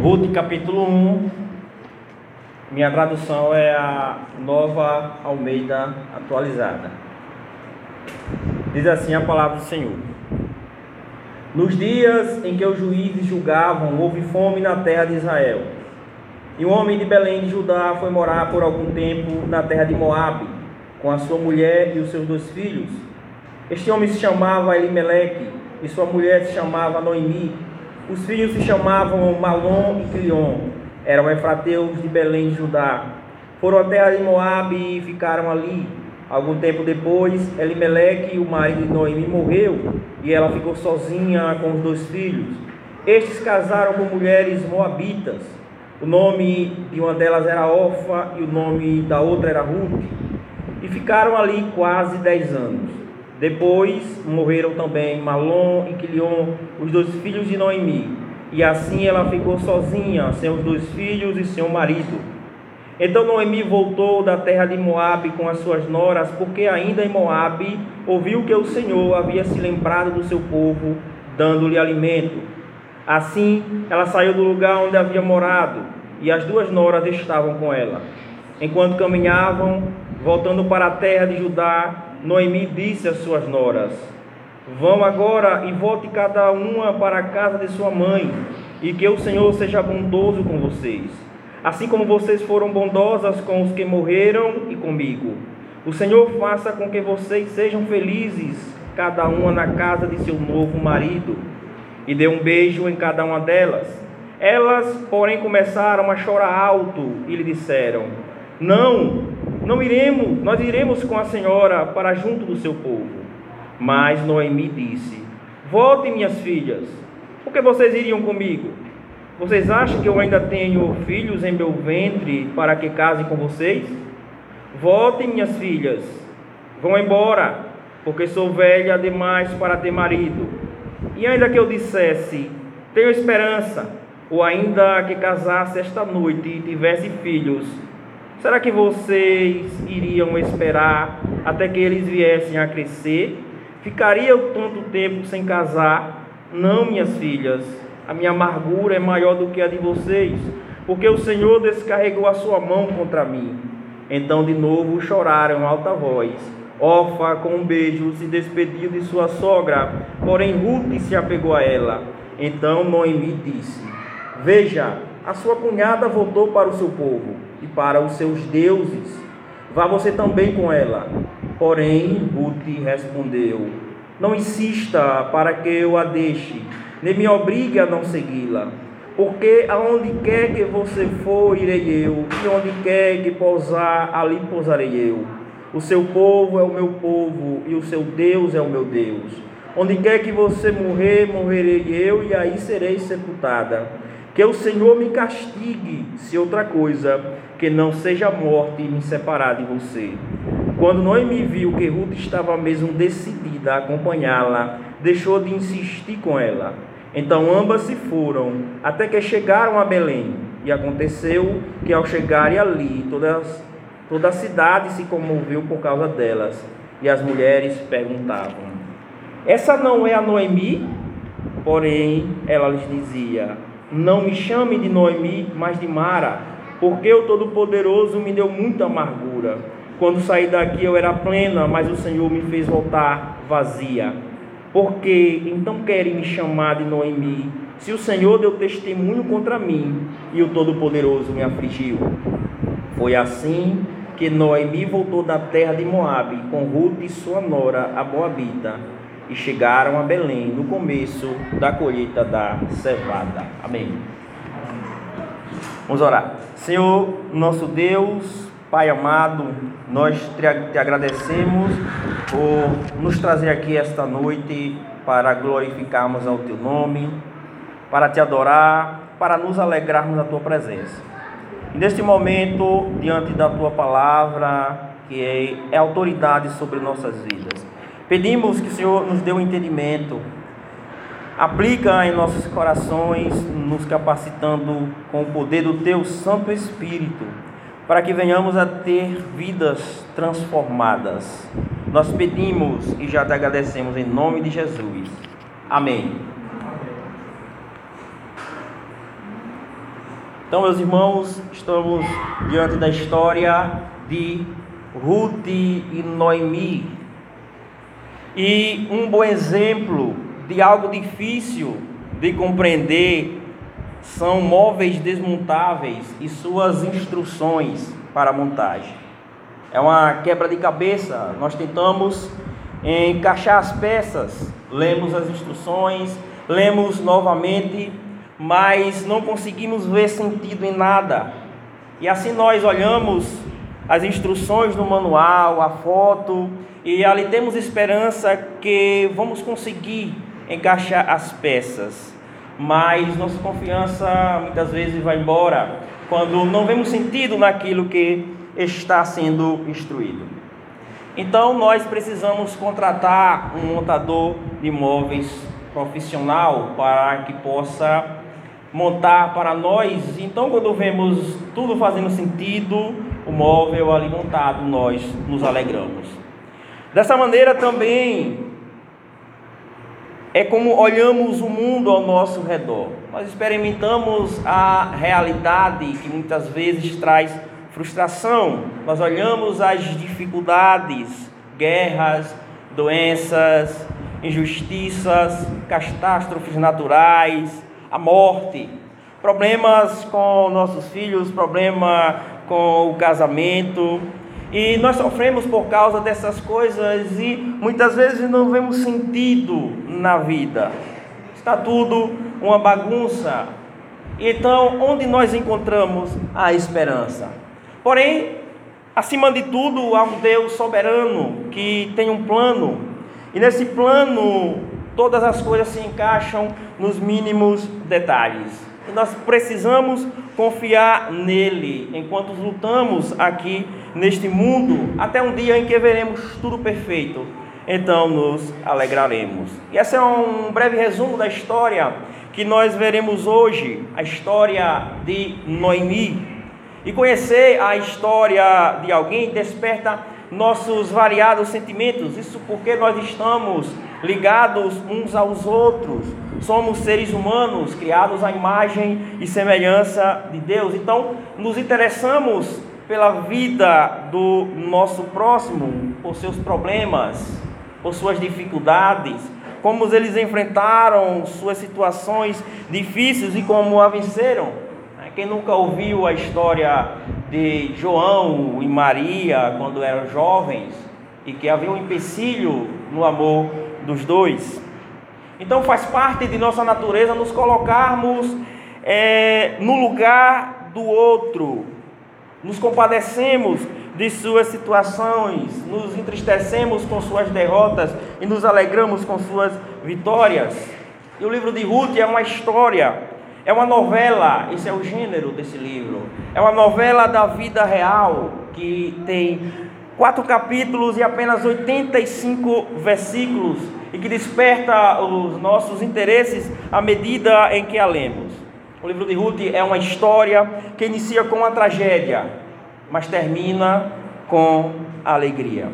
Ruth capítulo 1. Minha tradução é a nova Almeida atualizada. Diz assim a palavra do Senhor. Nos dias em que os juízes julgavam, houve fome na terra de Israel. E um homem de Belém de Judá foi morar por algum tempo na terra de Moabe, com a sua mulher e os seus dois filhos. Este homem se chamava Elimeleque, e sua mulher se chamava Noemi. Os filhos se chamavam Malom e Quilion. Eram efrateus de Belém de Judá. Foram terra de Moabe e ficaram ali. Algum tempo depois, Elimeleque, o marido de Noemi, morreu e ela ficou sozinha com os dois filhos. Estes casaram com mulheres moabitas. O nome de uma delas era Orfa e o nome da outra era Ruth. E ficaram ali quase dez anos. Depois morreram também Malom e Quilion, os dois filhos de Noemi. E assim ela ficou sozinha, sem os dois filhos e sem o marido. Então Noemi voltou da terra de Moabe com as suas noras, porque ainda em Moabe ouviu que o Senhor havia se lembrado do seu povo, dando-lhe alimento. Assim, ela saiu do lugar onde havia morado, e as duas noras estavam com ela. Enquanto caminhavam, voltando para a terra de Judá, Noemi disse às suas noras: Vão agora e volte cada uma para a casa de sua mãe, e que o Senhor seja bondoso com vocês assim como vocês foram bondosas com os que morreram e comigo. O Senhor faça com que vocês sejam felizes, cada uma na casa de seu novo marido. E dê um beijo em cada uma delas. Elas, porém, começaram a chorar alto e lhe disseram: Não, não iremos, nós iremos com a senhora para junto do seu povo. Mas Noemi disse: Voltem, minhas filhas, porque vocês iriam comigo? Vocês acham que eu ainda tenho filhos em meu ventre para que casem com vocês? Voltem, minhas filhas, vão embora, porque sou velha demais para ter marido. E ainda que eu dissesse, tenho esperança, ou ainda que casasse esta noite e tivesse filhos, será que vocês iriam esperar até que eles viessem a crescer? Ficaria eu tanto tempo sem casar? Não, minhas filhas a minha amargura é maior do que a de vocês, porque o Senhor descarregou a sua mão contra mim. Então de novo choraram alta voz. Ofa, com um beijo, se despediu de sua sogra, porém Ruth se apegou a ela. Então Noemi disse: Veja, a sua cunhada voltou para o seu povo e para os seus deuses. Vá você também com ela. Porém, Ruth respondeu: Não insista para que eu a deixe nem me obrigue a não segui-la. Porque aonde quer que você for, irei eu, e onde quer que pousar, ali pousarei eu. O seu povo é o meu povo, e o seu Deus é o meu Deus. Onde quer que você morrer, morrerei eu, e aí serei sepultada. Que o Senhor me castigue, se outra coisa, que não seja a morte me separar de você. Quando Noemi viu que Ruth estava mesmo decidida a acompanhá-la, deixou de insistir com ela. Então ambas se foram, até que chegaram a Belém. E aconteceu que ao chegarem ali, todas, toda a cidade se comoveu por causa delas. E as mulheres perguntavam: Essa não é a Noemi? Porém, ela lhes dizia: Não me chame de Noemi, mas de Mara, porque o Todo-Poderoso me deu muita amargura. Quando saí daqui eu era plena, mas o Senhor me fez voltar vazia. Porque então querem me chamar de Noemi, se o Senhor deu testemunho contra mim e o Todo-Poderoso me afligiu? Foi assim que Noemi voltou da terra de Moabe com Ruth e sua nora, a Moabita, e chegaram a Belém no começo da colheita da cevada. Amém. Vamos orar. Senhor, nosso Deus, Pai amado, nós te agradecemos por nos trazer aqui esta noite para glorificarmos ao teu nome, para te adorar, para nos alegrarmos na tua presença. E neste momento, diante da tua palavra, que é, é autoridade sobre nossas vidas, pedimos que o Senhor nos dê o um entendimento, aplica em nossos corações, nos capacitando com o poder do teu Santo Espírito para que venhamos a ter vidas transformadas. Nós pedimos e já te agradecemos em nome de Jesus. Amém. Então, meus irmãos, estamos diante da história de Ruth e Noemi. E um bom exemplo de algo difícil de compreender são móveis desmontáveis e suas instruções para montagem. É uma quebra de cabeça. Nós tentamos encaixar as peças, lemos as instruções, lemos novamente, mas não conseguimos ver sentido em nada. E assim nós olhamos as instruções no manual, a foto, e ali temos esperança que vamos conseguir encaixar as peças. Mas nossa confiança muitas vezes vai embora quando não vemos sentido naquilo que está sendo instruído. Então nós precisamos contratar um montador de móveis profissional para que possa montar para nós. Então, quando vemos tudo fazendo sentido, o móvel ali montado, nós nos alegramos. Dessa maneira também é como olhamos o mundo ao nosso redor. Nós experimentamos a realidade que muitas vezes traz frustração. Nós olhamos as dificuldades, guerras, doenças, injustiças, catástrofes naturais, a morte, problemas com nossos filhos, problema com o casamento. E nós sofremos por causa dessas coisas e muitas vezes não vemos sentido na vida. Está tudo uma bagunça. Então, onde nós encontramos a esperança? Porém, acima de tudo, há um Deus soberano que tem um plano. E nesse plano, todas as coisas se encaixam nos mínimos detalhes. E nós precisamos confiar nele enquanto lutamos aqui neste mundo, até um dia em que veremos tudo perfeito. Então nos alegraremos. E esse é um breve resumo da história que nós veremos hoje, a história de Noemi. E conhecer a história de alguém desperta nossos variados sentimentos. Isso porque nós estamos ligados uns aos outros. Somos seres humanos criados à imagem e semelhança de Deus. Então, nos interessamos pela vida do nosso próximo, por seus problemas, por suas dificuldades, como eles enfrentaram suas situações difíceis e como a venceram. Quem nunca ouviu a história de João e Maria quando eram jovens e que havia um empecilho no amor dos dois? Então faz parte de nossa natureza nos colocarmos é, no lugar do outro, nos compadecemos de suas situações, nos entristecemos com suas derrotas e nos alegramos com suas vitórias. E o livro de Ruth é uma história é uma novela, esse é o gênero desse livro. É uma novela da vida real que tem quatro capítulos e apenas 85 versículos e que desperta os nossos interesses à medida em que a lemos. O livro de Ruth é uma história que inicia com uma tragédia, mas termina com alegria.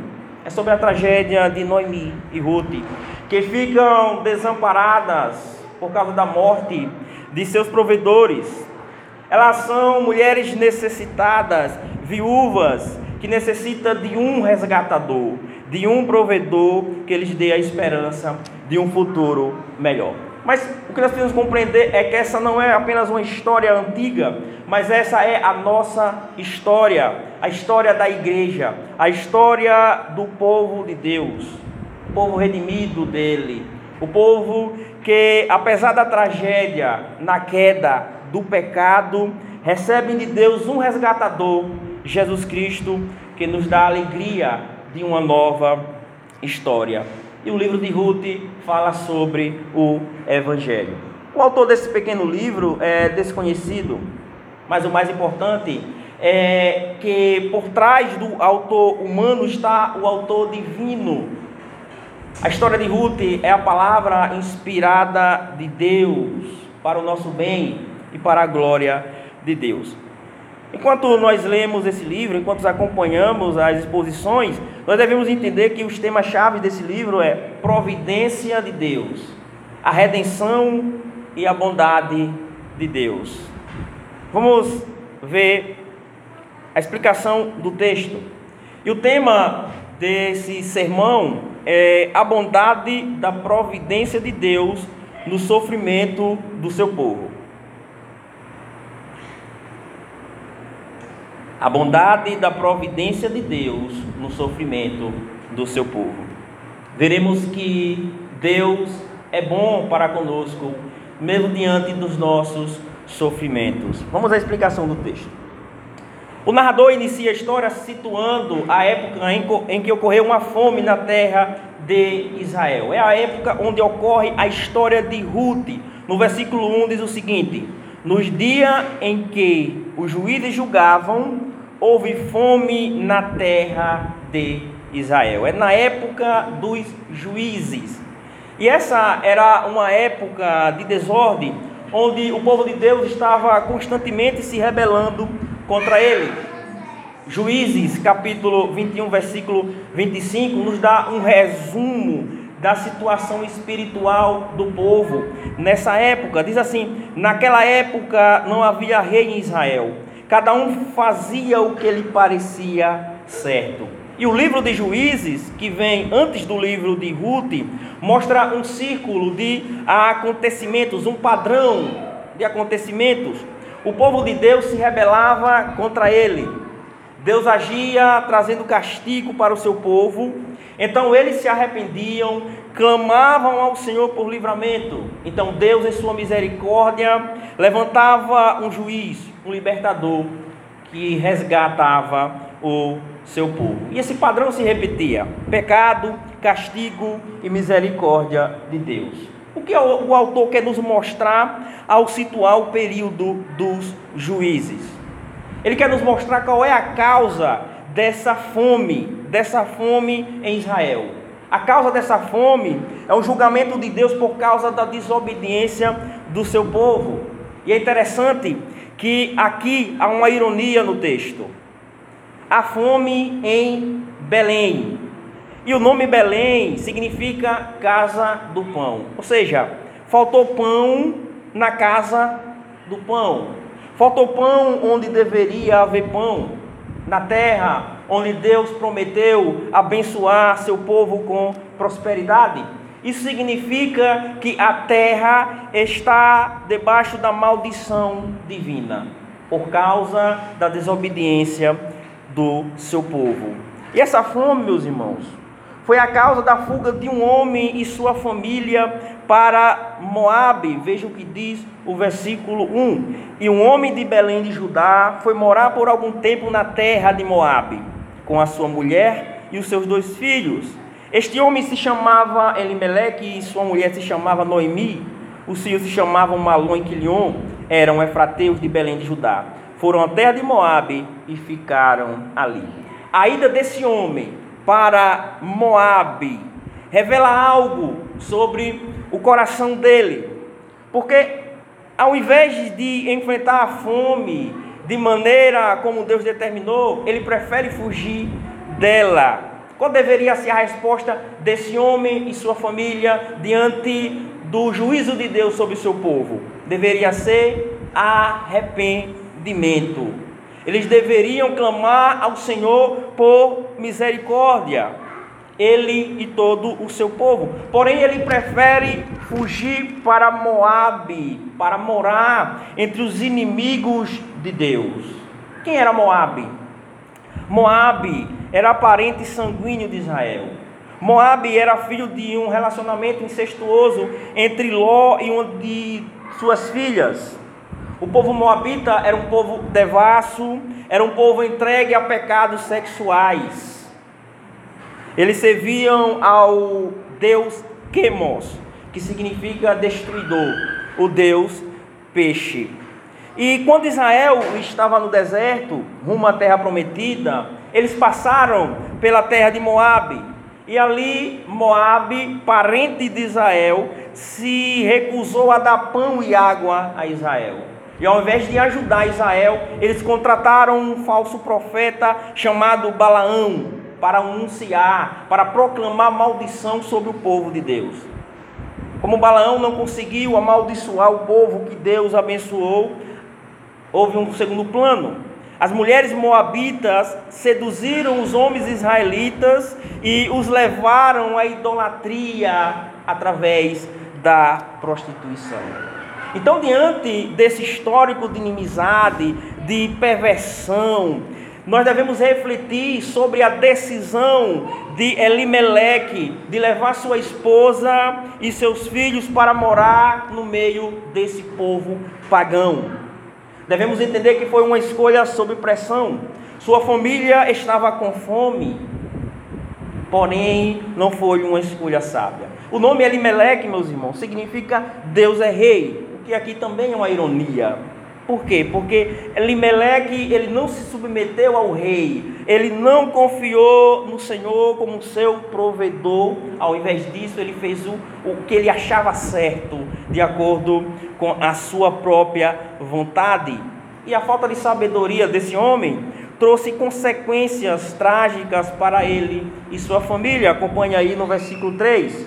É sobre a tragédia de Noemi e Ruth, que ficam desamparadas por causa da morte de seus provedores. Elas são mulheres necessitadas, viúvas, que necessitam de um resgatador, de um provedor que lhes dê a esperança de um futuro melhor. Mas o que nós precisamos compreender é que essa não é apenas uma história antiga, mas essa é a nossa história, a história da igreja, a história do povo de Deus, o povo redimido dele, o povo que, apesar da tragédia na queda do pecado, recebem de Deus um resgatador, Jesus Cristo, que nos dá a alegria de uma nova história. E o livro de Ruth fala sobre o Evangelho. O autor desse pequeno livro é desconhecido, mas o mais importante é que por trás do autor humano está o autor divino a história de Ruth é a palavra inspirada de Deus para o nosso bem e para a glória de Deus. Enquanto nós lemos esse livro, enquanto acompanhamos as exposições, nós devemos entender que os temas-chave desse livro é providência de Deus, a redenção e a bondade de Deus. Vamos ver a explicação do texto. E o tema desse sermão é a bondade da providência de Deus no sofrimento do seu povo. A bondade da providência de Deus no sofrimento do seu povo. Veremos que Deus é bom para conosco, mesmo diante dos nossos sofrimentos. Vamos à explicação do texto. O narrador inicia a história situando a época em que ocorreu uma fome na terra de Israel. É a época onde ocorre a história de Ruth. No versículo 1 diz o seguinte: Nos dias em que os juízes julgavam, houve fome na terra de Israel. É na época dos juízes. E essa era uma época de desordem, onde o povo de Deus estava constantemente se rebelando contra ele. Juízes, capítulo 21, versículo 25, nos dá um resumo da situação espiritual do povo nessa época. Diz assim: naquela época não havia rei em Israel, cada um fazia o que lhe parecia certo. E o livro de Juízes, que vem antes do livro de Ruth, mostra um círculo de acontecimentos, um padrão de acontecimentos. O povo de Deus se rebelava contra ele. Deus agia trazendo castigo para o seu povo. Então eles se arrependiam, clamavam ao Senhor por livramento. Então Deus, em sua misericórdia, levantava um juiz, um libertador, que resgatava o seu povo. E esse padrão se repetia: pecado, castigo e misericórdia de Deus. O que o autor quer nos mostrar ao situar o período dos juízes? Ele quer nos mostrar qual é a causa dessa fome, dessa fome em Israel. A causa dessa fome é o julgamento de Deus por causa da desobediência do seu povo. E é interessante que aqui há uma ironia no texto a fome em Belém. E o nome Belém significa casa do pão. Ou seja, faltou pão na casa do pão. Faltou pão onde deveria haver pão. Na terra onde Deus prometeu abençoar seu povo com prosperidade. Isso significa que a terra está debaixo da maldição divina, por causa da desobediência do seu povo. E essa fome, meus irmãos, foi a causa da fuga de um homem e sua família para Moabe. Veja o que diz o versículo 1. E um homem de Belém de Judá foi morar por algum tempo na terra de Moabe, com a sua mulher e os seus dois filhos. Este homem se chamava Elimeleque e sua mulher se chamava Noemi. Os filhos se chamavam Malom e Quilion, eram efrateus de Belém de Judá foram à terra de Moabe e ficaram ali. A ida desse homem para Moabe revela algo sobre o coração dele, porque ao invés de enfrentar a fome de maneira como Deus determinou, ele prefere fugir dela. Qual deveria ser a resposta desse homem e sua família diante do juízo de Deus sobre seu povo? Deveria ser arrependimento. Eles deveriam clamar ao Senhor por misericórdia, ele e todo o seu povo. Porém, ele prefere fugir para Moabe, para morar entre os inimigos de Deus. Quem era Moabe? Moabe era parente sanguíneo de Israel. Moabe era filho de um relacionamento incestuoso entre Ló e uma de suas filhas. O povo moabita era um povo devasso, era um povo entregue a pecados sexuais. Eles serviam ao deus Quemos, que significa destruidor, o deus peixe. E quando Israel estava no deserto, rumo à terra prometida, eles passaram pela terra de Moabe. E ali Moabe, parente de Israel, se recusou a dar pão e água a Israel. E ao invés de ajudar Israel, eles contrataram um falso profeta chamado Balaão para anunciar, para proclamar maldição sobre o povo de Deus. Como Balaão não conseguiu amaldiçoar o povo que Deus abençoou, houve um segundo plano. As mulheres moabitas seduziram os homens israelitas e os levaram à idolatria através da prostituição. Então, diante desse histórico de inimizade, de perversão, nós devemos refletir sobre a decisão de Elimeleque de levar sua esposa e seus filhos para morar no meio desse povo pagão. Devemos entender que foi uma escolha sob pressão. Sua família estava com fome, porém não foi uma escolha sábia. O nome Elimeleque, meus irmãos, significa Deus é rei que aqui também é uma ironia. Por quê? Porque Elimeleque, ele não se submeteu ao rei, ele não confiou no Senhor como seu provedor, ao invés disso, ele fez o, o que ele achava certo, de acordo com a sua própria vontade. E a falta de sabedoria desse homem trouxe consequências trágicas para ele e sua família. Acompanhe aí no versículo 3.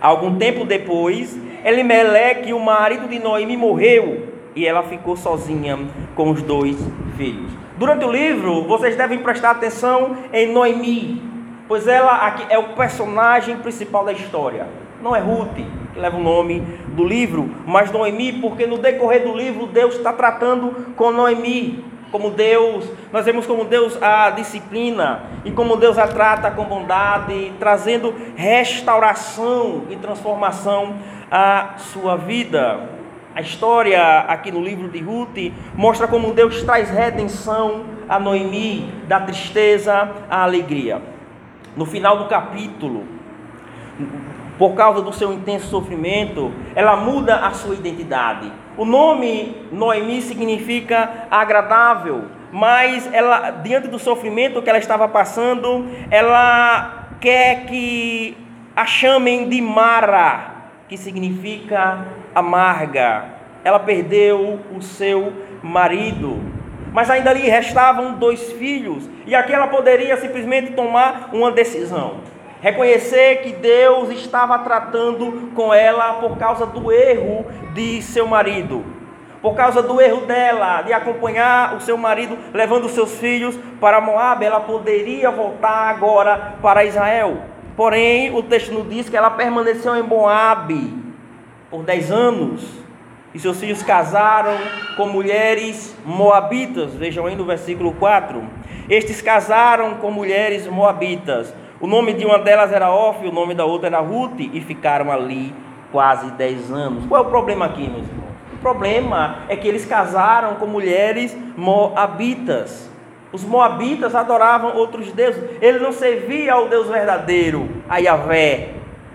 Algum tempo depois, Elimeleque, o marido de Noemi, morreu e ela ficou sozinha com os dois filhos. Durante o livro, vocês devem prestar atenção em Noemi, pois ela aqui é o personagem principal da história. Não é Ruth, que leva o nome do livro, mas Noemi, porque no decorrer do livro Deus está tratando com Noemi como Deus, nós vemos como Deus a disciplina e como Deus a trata com bondade, trazendo restauração e transformação à sua vida. A história aqui no livro de Ruth mostra como Deus traz redenção a Noemi, da tristeza à alegria. No final do capítulo, por causa do seu intenso sofrimento, ela muda a sua identidade o nome Noemi significa agradável, mas ela, diante do sofrimento que ela estava passando, ela quer que a chamem de Mara, que significa amarga. Ela perdeu o seu marido, mas ainda lhe restavam dois filhos, e aqui ela poderia simplesmente tomar uma decisão reconhecer que Deus estava tratando com ela por causa do erro de seu marido, por causa do erro dela de acompanhar o seu marido levando seus filhos para Moab, ela poderia voltar agora para Israel. Porém, o texto nos diz que ela permaneceu em Moab por 10 anos. E seus filhos casaram com mulheres moabitas. Vejam aí no versículo 4. Estes casaram com mulheres moabitas o nome de uma delas era Off, o nome da outra era Ruth, e ficaram ali quase 10 anos. Qual é o problema aqui, meus irmãos? O problema é que eles casaram com mulheres moabitas. Os moabitas adoravam outros deuses. Ele não servia ao Deus verdadeiro, a Yahvé.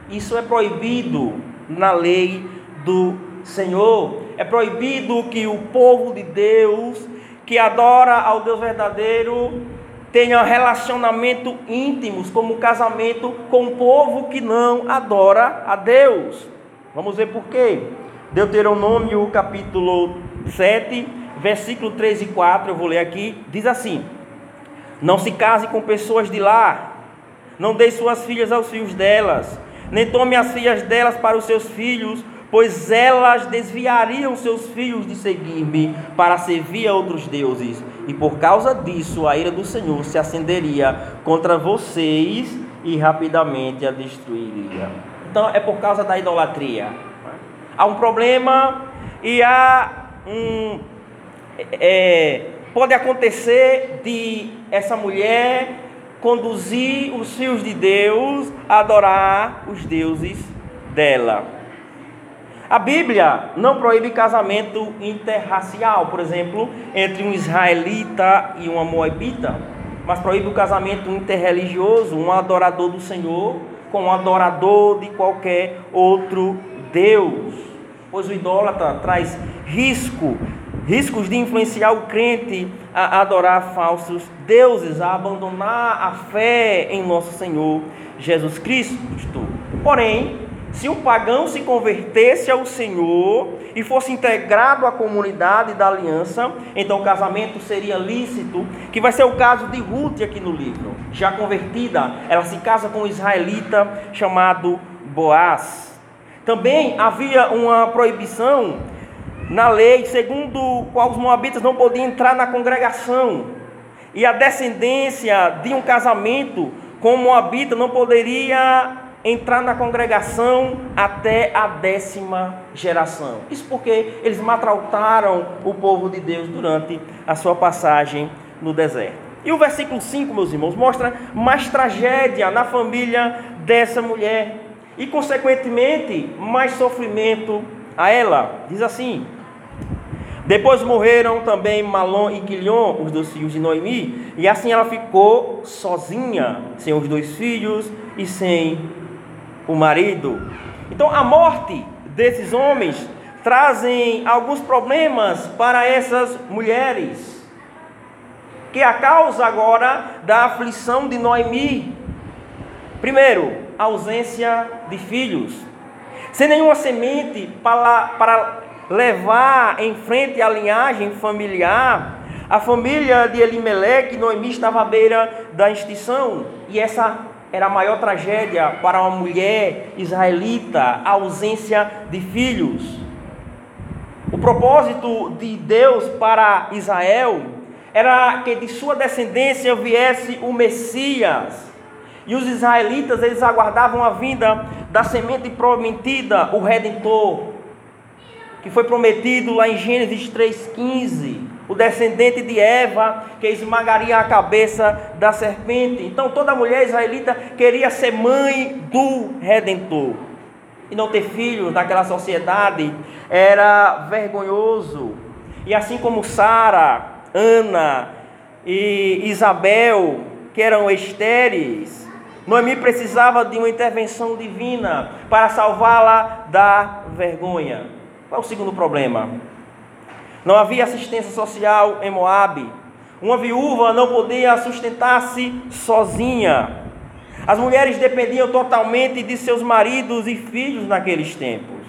Isso é proibido na lei do Senhor. É proibido que o povo de Deus que adora ao Deus verdadeiro tenha relacionamento íntimos, como casamento com o povo que não adora a Deus. Vamos ver por quê. Deuteronômio capítulo 7, versículo 3 e 4, eu vou ler aqui, diz assim: Não se case com pessoas de lá, não dê suas filhas aos filhos delas, nem tome as filhas delas para os seus filhos, pois elas desviariam seus filhos de seguir-me para servir a outros deuses, e por causa disso a ira do Senhor se acenderia contra vocês e rapidamente a destruiria. Então é por causa da idolatria. Há um problema e há um. É, pode acontecer de essa mulher conduzir os filhos de Deus a adorar os deuses dela. A Bíblia não proíbe casamento interracial, por exemplo, entre um israelita e uma moabita, mas proíbe o casamento interreligioso, um adorador do Senhor com um adorador de qualquer outro Deus. Pois o idólatra traz risco, riscos de influenciar o crente a adorar falsos deuses, a abandonar a fé em nosso Senhor Jesus Cristo. Porém, se o pagão se convertesse ao Senhor e fosse integrado à comunidade da aliança, então o casamento seria lícito, que vai ser o caso de Ruth aqui no livro. Já convertida, ela se casa com um israelita chamado Boaz. Também havia uma proibição na lei, segundo qual os moabitas não podiam entrar na congregação. E a descendência de um casamento com moabita não poderia entrar na congregação até a décima geração. Isso porque eles maltrataram o povo de Deus durante a sua passagem no deserto. E o versículo 5, meus irmãos, mostra mais tragédia na família dessa mulher e, consequentemente, mais sofrimento a ela. Diz assim: Depois morreram também Malom e Quilion, os dois filhos de Noemi, e assim ela ficou sozinha, sem os dois filhos e sem o marido. Então, a morte desses homens trazem alguns problemas para essas mulheres, que é a causa agora da aflição de Noemi. Primeiro, ausência de filhos. Sem nenhuma semente para, para levar em frente a linhagem familiar, a família de Elimeleque, Noemi estava à beira da extinção. E essa era a maior tragédia para uma mulher israelita a ausência de filhos. O propósito de Deus para Israel era que de sua descendência viesse o Messias. E os israelitas eles aguardavam a vinda da semente prometida, o redentor, que foi prometido lá em Gênesis 3:15 o descendente de Eva, que esmagaria a cabeça da serpente. Então toda mulher israelita queria ser mãe do redentor. E não ter filhos naquela sociedade era vergonhoso. E assim como Sara, Ana e Isabel, que eram estéreis, Noemi precisava de uma intervenção divina para salvá-la da vergonha. Qual é o segundo problema? Não havia assistência social em Moabe. Uma viúva não podia sustentar-se sozinha. As mulheres dependiam totalmente de seus maridos e filhos naqueles tempos.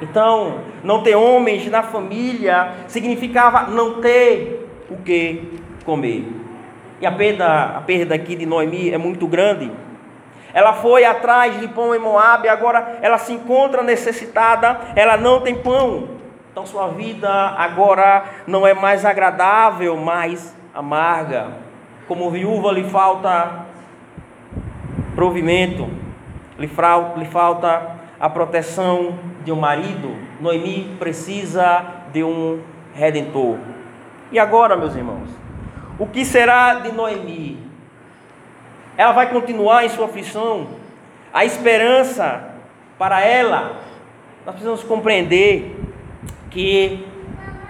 Então, não ter homens na família significava não ter o que comer. E a perda, a perda aqui de Noemi é muito grande. Ela foi atrás de pão em Moabe, agora ela se encontra necessitada, ela não tem pão. Então sua vida agora não é mais agradável, mais amarga. Como viúva lhe falta provimento, lhe, lhe falta a proteção de um marido. Noemi precisa de um redentor. E agora, meus irmãos, o que será de Noemi? Ela vai continuar em sua aflição? A esperança para ela, nós precisamos compreender que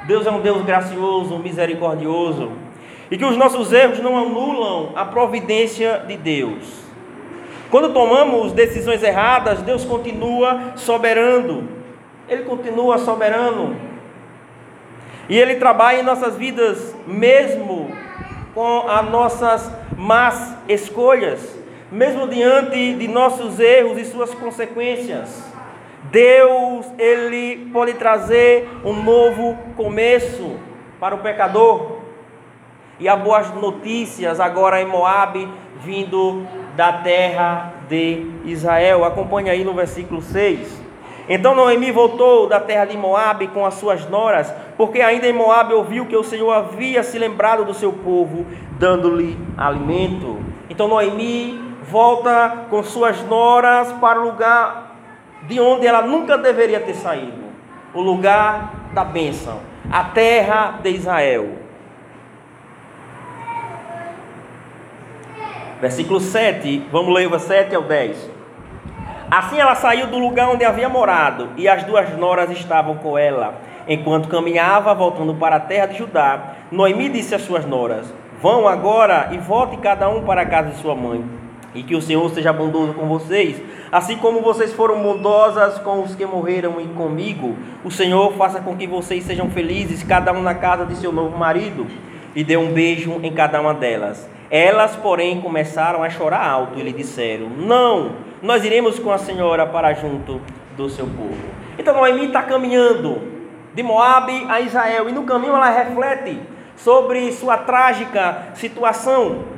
Deus é um Deus gracioso, misericordioso e que os nossos erros não anulam a providência de Deus. Quando tomamos decisões erradas, Deus continua soberano. Ele continua soberano. E ele trabalha em nossas vidas mesmo com as nossas más escolhas, mesmo diante de nossos erros e suas consequências. Deus, ele pode trazer um novo começo para o pecador. E há boas notícias agora em Moabe, vindo da terra de Israel. Acompanhe aí no versículo 6. Então Noemi voltou da terra de Moabe com as suas noras, porque ainda em Moabe ouviu que o Senhor havia se lembrado do seu povo, dando-lhe alimento. Então Noemi volta com suas noras para o lugar de onde ela nunca deveria ter saído o lugar da bênção, a terra de Israel. Versículo 7, vamos ler o 7 ao 10. Assim ela saiu do lugar onde havia morado, e as duas noras estavam com ela. Enquanto caminhava, voltando para a terra de Judá, Noemi disse às suas noras: Vão agora e volte cada um para a casa de sua mãe e que o Senhor seja bondoso com vocês, assim como vocês foram bondosas com os que morreram e comigo. O Senhor faça com que vocês sejam felizes, cada um na casa de seu novo marido, e dê um beijo em cada uma delas. Elas, porém, começaram a chorar alto e lhe disseram: Não, nós iremos com a senhora para junto do seu povo. Então Noemi está caminhando de Moabe a Israel e no caminho ela reflete sobre sua trágica situação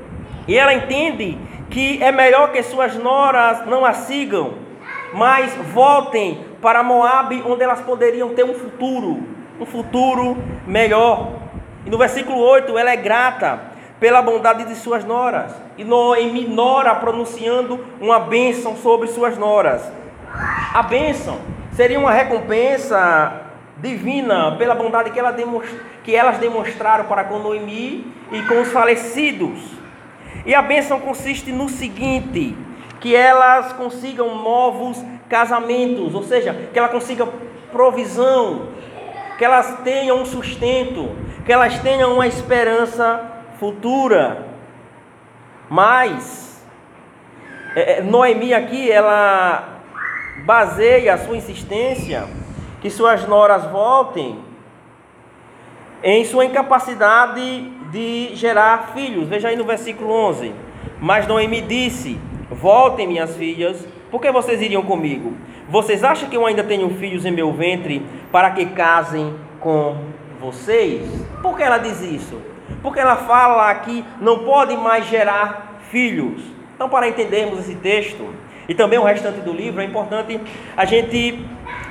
e ela entende que é melhor que suas noras não a sigam, mas voltem para Moabe, onde elas poderiam ter um futuro, um futuro melhor. E no versículo 8, ela é grata pela bondade de suas noras. E Noemi nora pronunciando uma bênção sobre suas noras. A bênção seria uma recompensa divina pela bondade que, ela que elas demonstraram para com Noemi e com os falecidos. E a bênção consiste no seguinte: que elas consigam novos casamentos, ou seja, que ela consiga provisão, que elas tenham um sustento, que elas tenham uma esperança futura. Mas é, é Noemi aqui ela baseia a sua insistência que suas noras voltem em sua incapacidade de gerar filhos. Veja aí no versículo 11. Mas Noemi disse: Voltem, minhas filhas, porque vocês iriam comigo? Vocês acham que eu ainda tenho filhos em meu ventre para que casem com vocês? Por que ela diz isso? Porque ela fala que não pode mais gerar filhos. Então, para entendermos esse texto e também o restante do livro, é importante a gente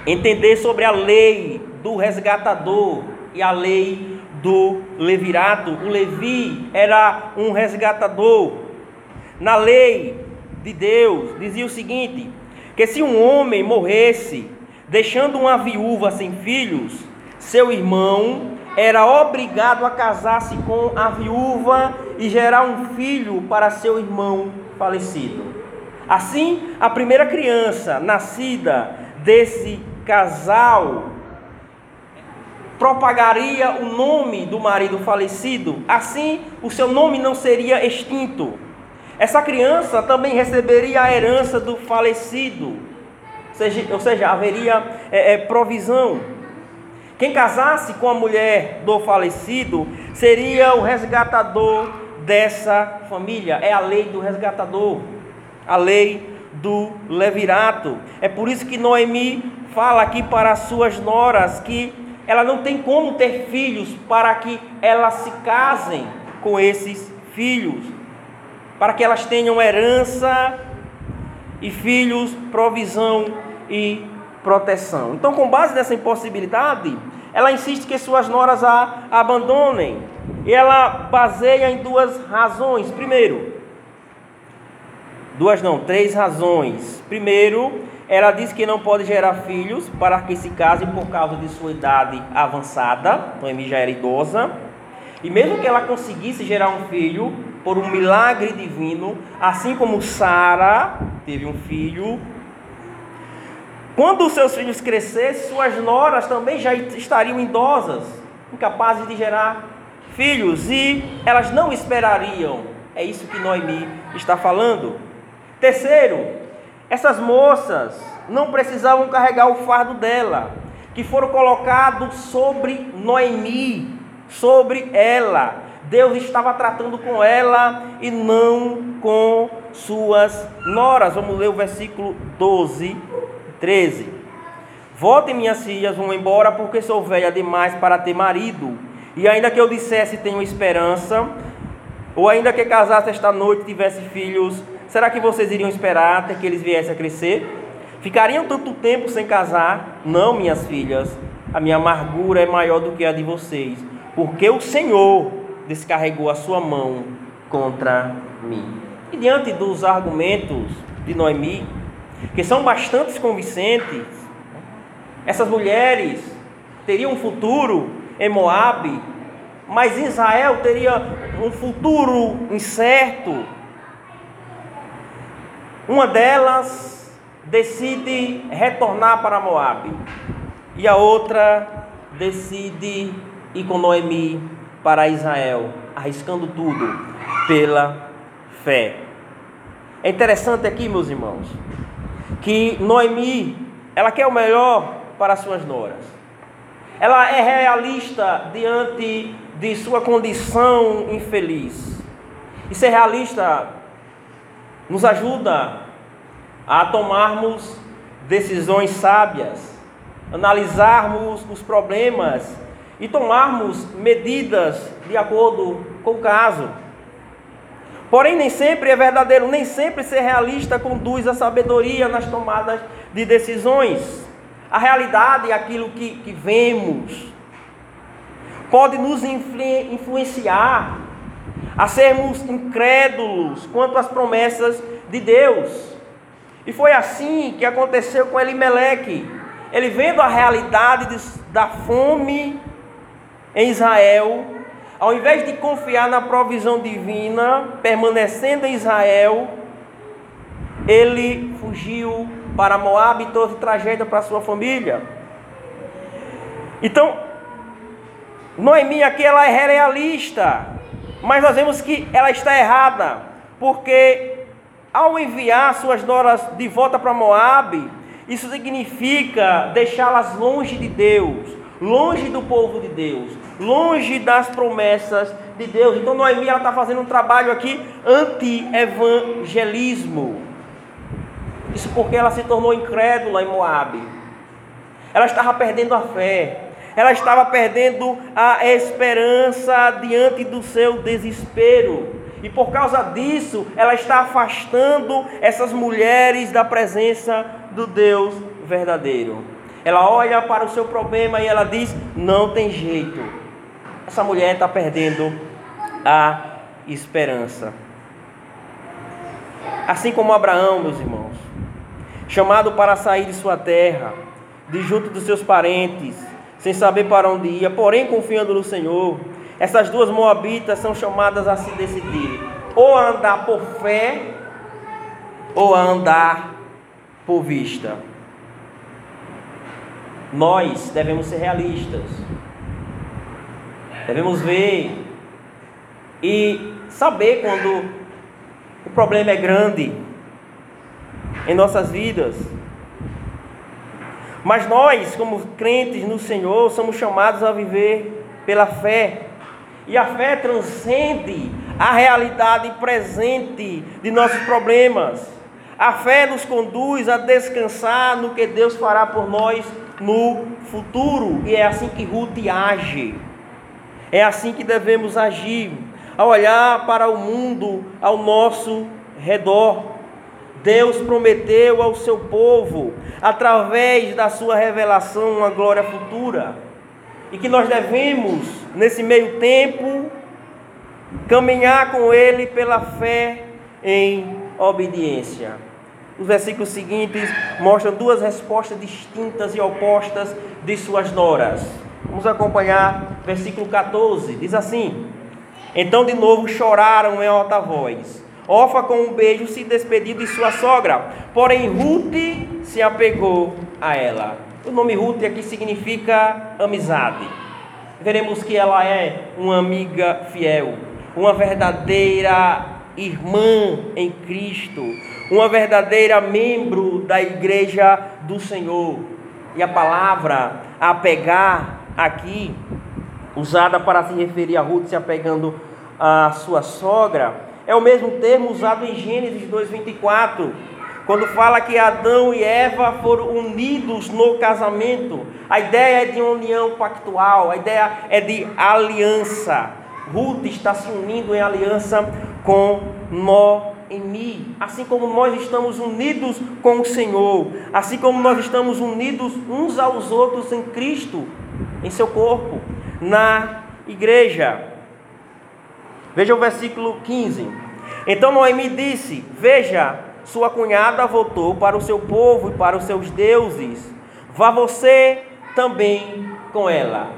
entender sobre a lei do resgatador e a lei do levirato. O Levi era um resgatador. Na lei de Deus dizia o seguinte: que se um homem morresse, deixando uma viúva sem filhos, seu irmão era obrigado a casar-se com a viúva e gerar um filho para seu irmão falecido. Assim, a primeira criança nascida desse casal propagaria o nome do marido falecido, assim o seu nome não seria extinto. Essa criança também receberia a herança do falecido, ou seja, haveria é, é, provisão. Quem casasse com a mulher do falecido seria o resgatador dessa família. É a lei do resgatador, a lei do levirato. É por isso que Noemi fala aqui para as suas noras que ela não tem como ter filhos para que elas se casem com esses filhos, para que elas tenham herança e filhos, provisão e proteção. Então, com base nessa impossibilidade, ela insiste que suas noras a abandonem. E ela baseia em duas razões. Primeiro, duas não, três razões. Primeiro, ela diz que não pode gerar filhos para que se case por causa de sua idade avançada. Noemi já era idosa. E mesmo que ela conseguisse gerar um filho por um milagre divino, assim como Sara teve um filho, quando seus filhos crescessem, suas noras também já estariam idosas, incapazes de gerar filhos, e elas não esperariam. É isso que Noemi está falando. Terceiro, essas moças não precisavam carregar o fardo dela, que foram colocados sobre Noemi, sobre ela. Deus estava tratando com ela e não com suas noras. Vamos ler o versículo 12, 13. Voltem, minhas filhas, vão embora, porque sou velha demais para ter marido. E ainda que eu dissesse tenho esperança, ou ainda que casasse esta noite e tivesse filhos, Será que vocês iriam esperar até que eles viessem a crescer? Ficariam tanto tempo sem casar? Não, minhas filhas. A minha amargura é maior do que a de vocês, porque o Senhor descarregou a sua mão contra mim. E diante dos argumentos de Noemi, que são bastante convincentes, essas mulheres teriam um futuro em Moabe, mas Israel teria um futuro incerto, uma delas decide retornar para Moabe e a outra decide ir com Noemi para Israel, arriscando tudo pela fé. É interessante aqui, meus irmãos, que Noemi, ela quer o melhor para suas noras. Ela é realista diante de sua condição infeliz. E ser realista nos ajuda a tomarmos decisões sábias, analisarmos os problemas e tomarmos medidas de acordo com o caso. Porém, nem sempre é verdadeiro, nem sempre ser realista conduz à sabedoria nas tomadas de decisões. A realidade é aquilo que, que vemos, pode nos influenciar a sermos incrédulos quanto às promessas de Deus. E foi assim que aconteceu com Elimeleque. Ele vendo a realidade de, da fome em Israel, ao invés de confiar na provisão divina, permanecendo em Israel, ele fugiu para Moab e trouxe tragédia para sua família. Então, Noemi aqui ela é realista, mas nós vemos que ela está errada, porque ao enviar suas noras de volta para Moab, isso significa deixá-las longe de Deus, longe do povo de Deus, longe das promessas de Deus. Então Noemi ela está fazendo um trabalho aqui anti-evangelismo. Isso porque ela se tornou incrédula em Moab. Ela estava perdendo a fé. Ela estava perdendo a esperança diante do seu desespero. E por causa disso, ela está afastando essas mulheres da presença do Deus verdadeiro. Ela olha para o seu problema e ela diz: Não tem jeito. Essa mulher está perdendo a esperança. Assim como Abraão, meus irmãos, chamado para sair de sua terra, de junto dos seus parentes, sem saber para onde ia, porém confiando no Senhor. Essas duas moabitas são chamadas a se decidir, ou a andar por fé, ou a andar por vista. Nós devemos ser realistas, devemos ver e saber quando o problema é grande em nossas vidas. Mas nós, como crentes no Senhor, somos chamados a viver pela fé. E a fé transcende a realidade presente de nossos problemas. A fé nos conduz a descansar no que Deus fará por nós no futuro. E é assim que Ruth age. É assim que devemos agir. Ao olhar para o mundo ao nosso redor. Deus prometeu ao seu povo, através da sua revelação, uma glória futura. E que nós devemos, nesse meio tempo, caminhar com Ele pela fé em obediência. Os versículos seguintes mostram duas respostas distintas e opostas de suas noras. Vamos acompanhar versículo 14. Diz assim: Então de novo choraram em alta voz Ofa com um beijo se despediu de sua sogra, porém Ruth se apegou a ela. O nome Ruth aqui significa amizade. Veremos que ela é uma amiga fiel, uma verdadeira irmã em Cristo, uma verdadeira membro da igreja do Senhor. E a palavra apegar aqui, usada para se referir a Ruth se apegando à sua sogra, é o mesmo termo usado em Gênesis 2:24, quando fala que Adão e Eva foram unidos no casamento. A ideia é de união pactual, a ideia é de aliança. Ruth está se unindo em aliança com Noemi, assim como nós estamos unidos com o Senhor, assim como nós estamos unidos uns aos outros em Cristo, em seu corpo, na igreja. Veja o versículo 15. Então Noemi disse: Veja, sua cunhada voltou para o seu povo e para os seus deuses. Vá você também com ela.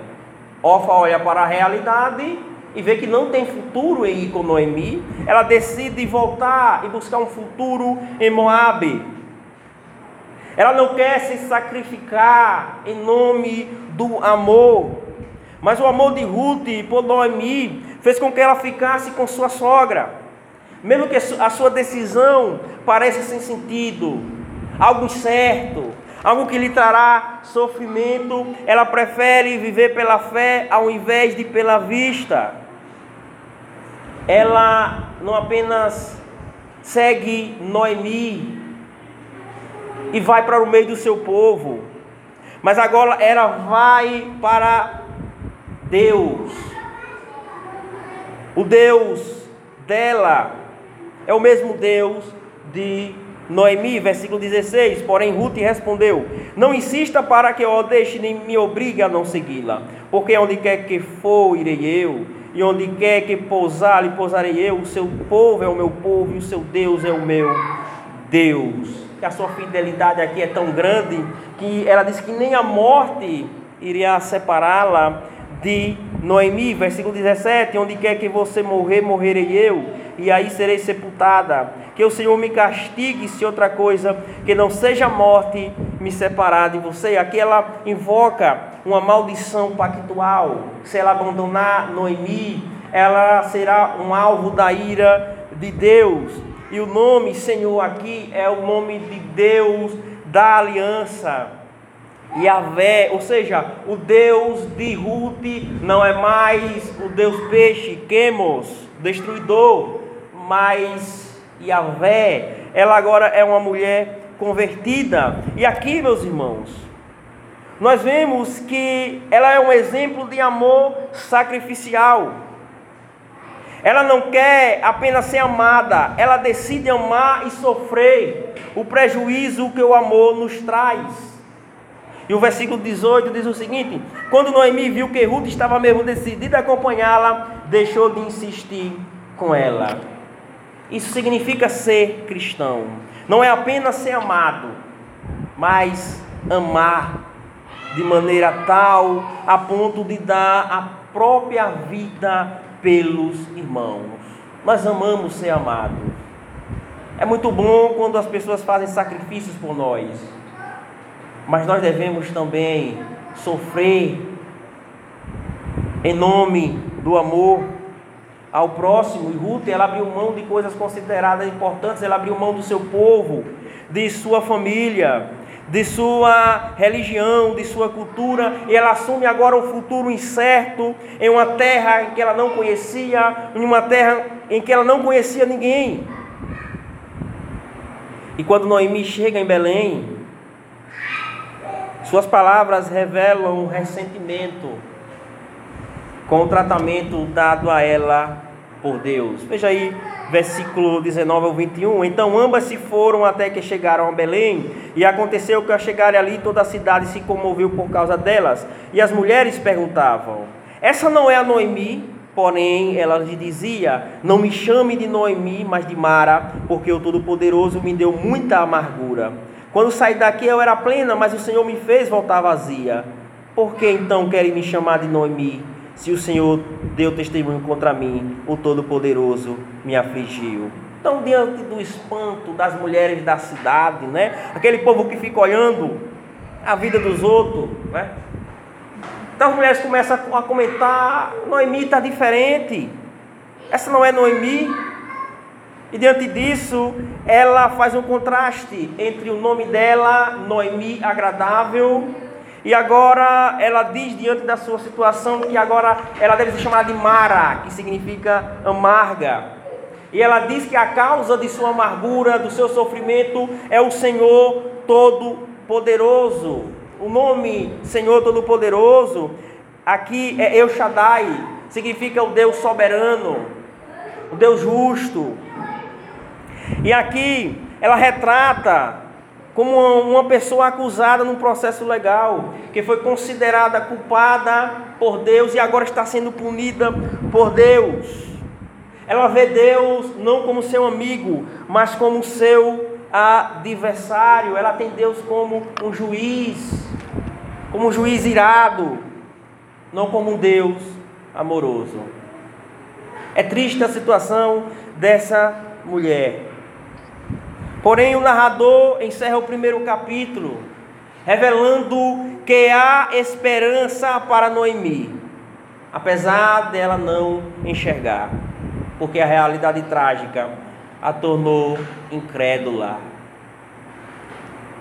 Ofa olha para a realidade e vê que não tem futuro em ir com Noemi. Ela decide voltar e buscar um futuro em Moabe. Ela não quer se sacrificar em nome do amor. Mas o amor de Ruth por Noemi fez com que ela ficasse com sua sogra. Mesmo que a sua decisão pareça sem sentido, algo incerto, algo que lhe trará sofrimento, ela prefere viver pela fé ao invés de pela vista. Ela não apenas segue Noemi e vai para o meio do seu povo, mas agora ela vai para Deus. O Deus dela é o mesmo Deus de Noemi, versículo 16. Porém, Ruth respondeu: Não insista para que eu deixe nem me obrigue a não segui-la, porque onde quer que for, irei eu, e onde quer que pousar, lhe pousarei eu. O seu povo é o meu povo, e o seu Deus é o meu Deus. Que a sua fidelidade aqui é tão grande que ela diz que nem a morte iria separá-la de Noemi, versículo 17: Onde quer que você morrer, morrerei eu, e aí serei sepultada. Que o Senhor me castigue se outra coisa, que não seja morte, me separar de você. Aqui ela invoca uma maldição pactual. Se ela abandonar Noemi, ela será um alvo da ira de Deus. E o nome Senhor aqui é o nome de Deus da aliança. Yahvé, ou seja, o Deus de Ruth não é mais o Deus peixe, Quemos, destruidor, mas Yahvé, ela agora é uma mulher convertida. E aqui, meus irmãos, nós vemos que ela é um exemplo de amor sacrificial. Ela não quer apenas ser amada, ela decide amar e sofrer o prejuízo que o amor nos traz. E o versículo 18 diz o seguinte: Quando Noemi viu que Ruth estava mesmo decidida a acompanhá-la, deixou de insistir com ela. Isso significa ser cristão. Não é apenas ser amado, mas amar de maneira tal a ponto de dar a própria vida pelos irmãos. Nós amamos ser amados. É muito bom quando as pessoas fazem sacrifícios por nós mas nós devemos também sofrer em nome do amor ao próximo. E Ruth, ela abriu mão de coisas consideradas importantes, ela abriu mão do seu povo, de sua família, de sua religião, de sua cultura, e ela assume agora um futuro incerto em uma terra em que ela não conhecia, em uma terra em que ela não conhecia ninguém. E quando Noemi chega em Belém, suas palavras revelam ressentimento com o tratamento dado a ela por Deus. Veja aí, versículo 19 ao 21. Então ambas se foram até que chegaram a Belém, e aconteceu que ao chegarem ali toda a cidade se comoveu por causa delas. E as mulheres perguntavam: Essa não é a Noemi? Porém, ela lhe dizia: Não me chame de Noemi, mas de Mara, porque o Todo-Poderoso me deu muita amargura. Quando saí daqui eu era plena, mas o Senhor me fez voltar vazia. Por que então querem me chamar de Noemi? Se o Senhor deu testemunho contra mim, o Todo-Poderoso me afligiu. Então, diante do espanto das mulheres da cidade, né? Aquele povo que fica olhando a vida dos outros, né? Então as mulheres começam a comentar: Noemi está diferente. Essa não é Noemi. E diante disso, ela faz um contraste entre o nome dela, Noemi, agradável, e agora ela diz diante da sua situação que agora ela deve ser chamada de Mara, que significa amarga. E ela diz que a causa de sua amargura, do seu sofrimento, é o Senhor Todo-Poderoso. O nome Senhor Todo-Poderoso aqui é El Shaddai, significa o Deus soberano, o Deus justo, e aqui ela retrata como uma pessoa acusada num processo legal, que foi considerada culpada por Deus e agora está sendo punida por Deus. Ela vê Deus não como seu amigo, mas como seu adversário. Ela tem Deus como um juiz, como um juiz irado, não como um Deus amoroso. É triste a situação dessa mulher. Porém, o narrador encerra o primeiro capítulo, revelando que há esperança para Noemi, apesar dela não enxergar, porque a realidade trágica a tornou incrédula.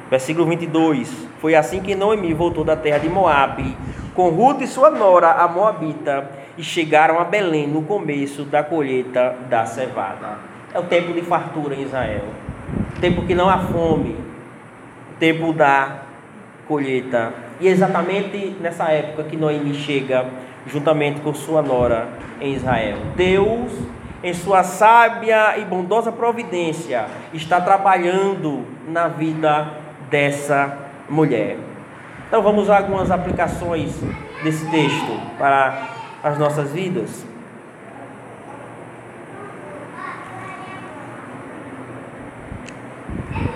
Versículo 22: Foi assim que Noemi voltou da terra de Moabe, com Ruth e sua nora, a Moabita, e chegaram a Belém no começo da colheita da cevada. É o tempo de fartura em Israel, tempo que não há fome, tempo da colheita. E é exatamente nessa época que Noemi chega juntamente com sua nora em Israel. Deus, em sua sábia e bondosa providência, está trabalhando na vida dessa mulher. Então vamos a algumas aplicações desse texto para as nossas vidas.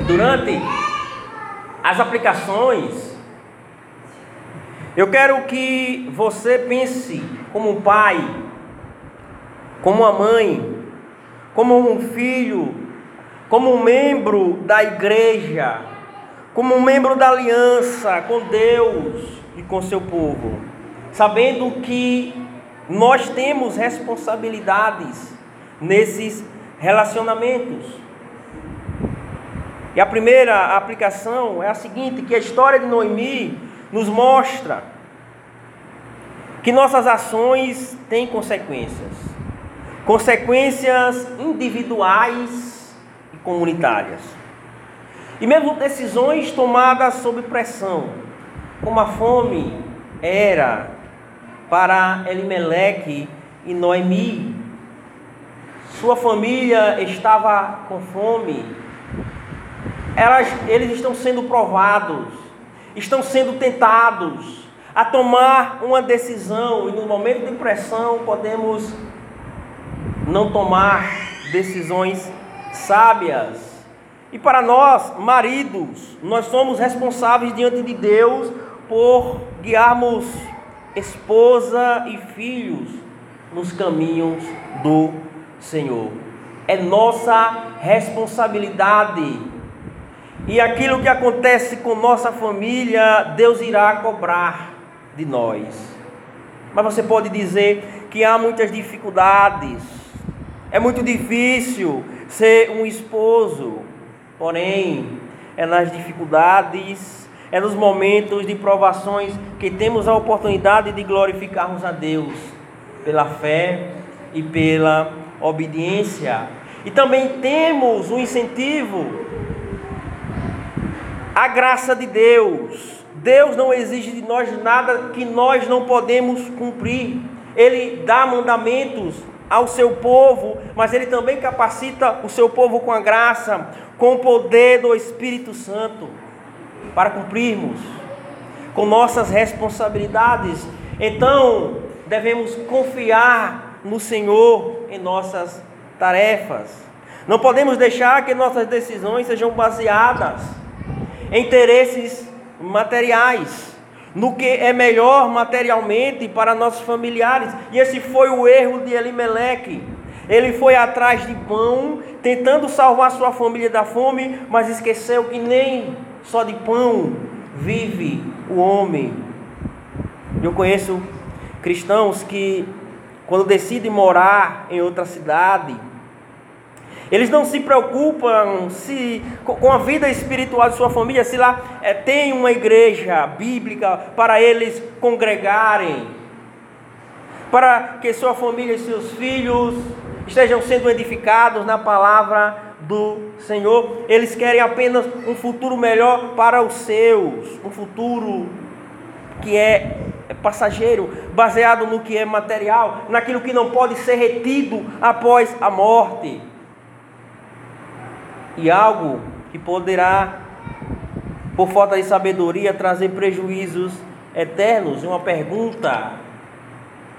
Durante as aplicações, eu quero que você pense como um pai, como uma mãe, como um filho, como um membro da igreja, como um membro da aliança com Deus e com seu povo, sabendo que nós temos responsabilidades nesses relacionamentos. E a primeira aplicação é a seguinte: que a história de Noemi nos mostra que nossas ações têm consequências, consequências individuais e comunitárias. E mesmo decisões tomadas sob pressão, como a fome era para Elimeleque e Noemi. Sua família estava com fome. Elas, eles estão sendo provados, estão sendo tentados a tomar uma decisão, e no momento de pressão podemos não tomar decisões sábias. E para nós, maridos, nós somos responsáveis diante de Deus por guiarmos esposa e filhos nos caminhos do Senhor. É nossa responsabilidade. E aquilo que acontece com nossa família, Deus irá cobrar de nós. Mas você pode dizer que há muitas dificuldades. É muito difícil ser um esposo. Porém, é nas dificuldades é nos momentos de provações que temos a oportunidade de glorificarmos a Deus pela fé e pela obediência. E também temos um incentivo a graça de Deus. Deus não exige de nós nada que nós não podemos cumprir. Ele dá mandamentos ao seu povo, mas ele também capacita o seu povo com a graça, com o poder do Espírito Santo para cumprirmos com nossas responsabilidades. Então, devemos confiar no Senhor em nossas tarefas. Não podemos deixar que nossas decisões sejam baseadas interesses materiais, no que é melhor materialmente para nossos familiares. E esse foi o erro de Elimeleque. Ele foi atrás de pão, tentando salvar sua família da fome, mas esqueceu que nem só de pão vive o homem. Eu conheço cristãos que, quando decidem morar em outra cidade, eles não se preocupam se com a vida espiritual de sua família, se lá é, tem uma igreja bíblica para eles congregarem, para que sua família e seus filhos estejam sendo edificados na palavra do Senhor. Eles querem apenas um futuro melhor para os seus, um futuro que é passageiro, baseado no que é material, naquilo que não pode ser retido após a morte. E algo que poderá, por falta de sabedoria, trazer prejuízos eternos. Uma pergunta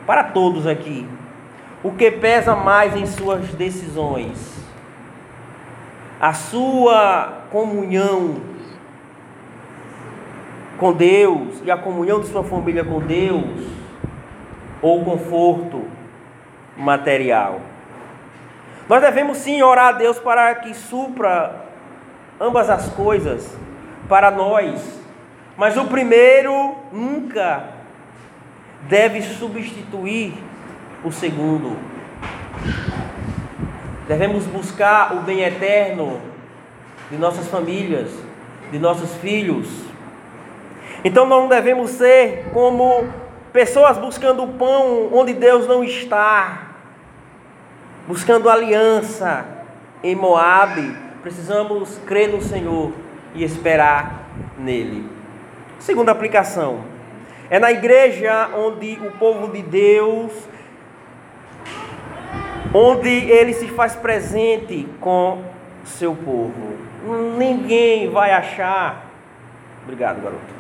para todos aqui: o que pesa mais em suas decisões? a sua comunhão com Deus e a comunhão de sua família com Deus ou conforto material. Nós devemos sim orar a Deus para que supra ambas as coisas para nós, mas o primeiro nunca deve substituir o segundo. Devemos buscar o bem eterno de nossas famílias, de nossos filhos. Então não devemos ser como pessoas buscando o pão onde Deus não está, buscando aliança em Moabe, precisamos crer no Senhor e esperar nele. Segunda aplicação. É na igreja onde o povo de Deus, onde ele se faz presente com seu povo. Ninguém vai achar. Obrigado, garoto.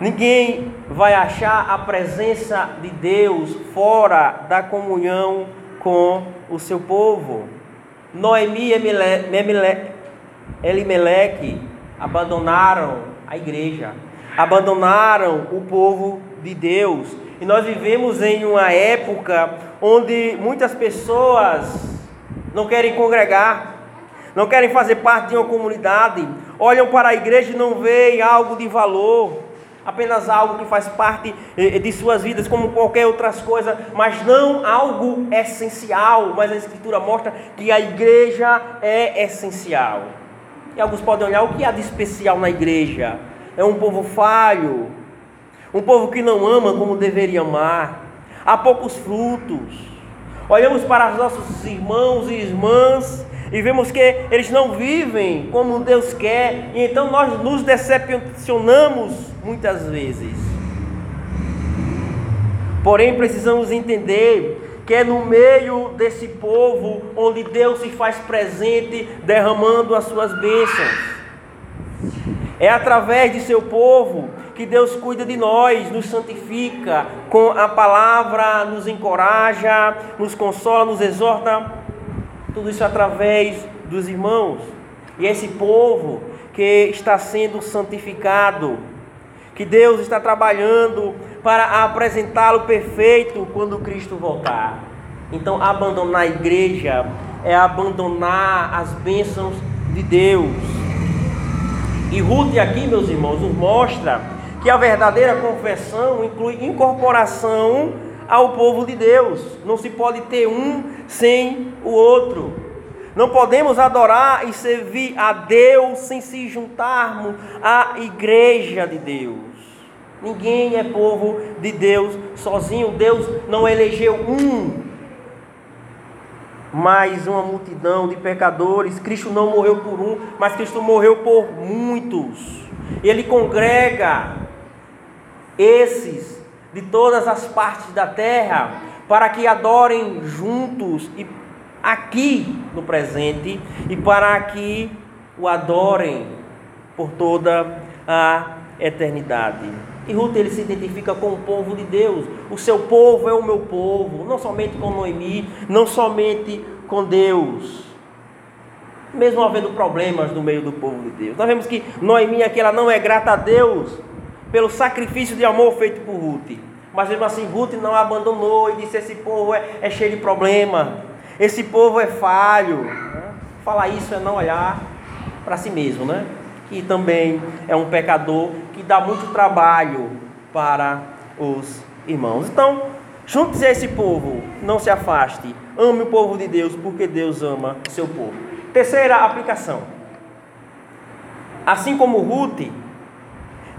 Ninguém vai achar a presença de Deus fora da comunhão com o seu povo. Noemi e Elimeleque abandonaram a igreja, abandonaram o povo de Deus. E nós vivemos em uma época onde muitas pessoas não querem congregar, não querem fazer parte de uma comunidade, olham para a igreja e não veem algo de valor, apenas algo que faz parte eh, de suas vidas, como qualquer outras coisas, mas não algo essencial. Mas a Escritura mostra que a igreja é essencial. E alguns podem olhar o que há de especial na igreja. É um povo falho, um povo que não ama como deveria amar. Há poucos frutos. Olhamos para os nossos irmãos e irmãs e vemos que eles não vivem como Deus quer, e então nós nos decepcionamos muitas vezes. Porém, precisamos entender que é no meio desse povo onde Deus se faz presente, derramando as suas bênçãos. É através de seu povo que Deus cuida de nós, nos santifica com a palavra, nos encoraja, nos consola, nos exorta. Tudo isso através dos irmãos. E esse povo que está sendo santificado, que Deus está trabalhando para apresentá-lo perfeito quando Cristo voltar. Então, abandonar a igreja é abandonar as bênçãos de Deus. E Ruth aqui, meus irmãos, nos mostra que a verdadeira confessão inclui incorporação ao povo de Deus. Não se pode ter um sem o outro. Não podemos adorar e servir a Deus sem se juntarmos à igreja de Deus. Ninguém é povo de Deus sozinho. Deus não elegeu um, mas uma multidão de pecadores. Cristo não morreu por um, mas Cristo morreu por muitos. Ele congrega esses de todas as partes da terra para que adorem juntos e aqui no presente e para que o adorem por toda a eternidade. E Ruth ele se identifica com o povo de Deus. O seu povo é o meu povo, não somente com Noemi, não somente com Deus. Mesmo havendo problemas no meio do povo de Deus. Nós vemos que Noemi aqui ela não é grata a Deus pelo sacrifício de amor feito por Ruth. Mas mesmo assim, Ruth não abandonou e disse: Esse povo é, é cheio de problema, esse povo é falho. Falar isso é não olhar para si mesmo, né? que também é um pecador que dá muito trabalho para os irmãos. Então, junte-se a esse povo, não se afaste, ame o povo de Deus, porque Deus ama seu povo. Terceira aplicação. Assim como Ruth,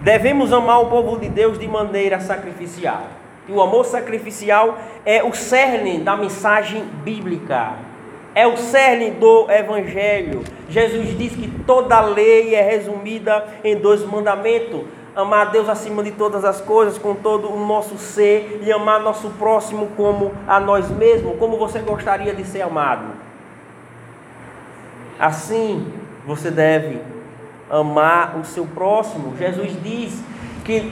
devemos amar o povo de Deus de maneira sacrificial. E o amor sacrificial é o cerne da mensagem bíblica é o cerne do Evangelho. Jesus diz que toda lei é resumida em dois mandamentos: amar a Deus acima de todas as coisas, com todo o nosso ser, e amar nosso próximo como a nós mesmos, como você gostaria de ser amado. Assim, você deve amar o seu próximo. Jesus diz que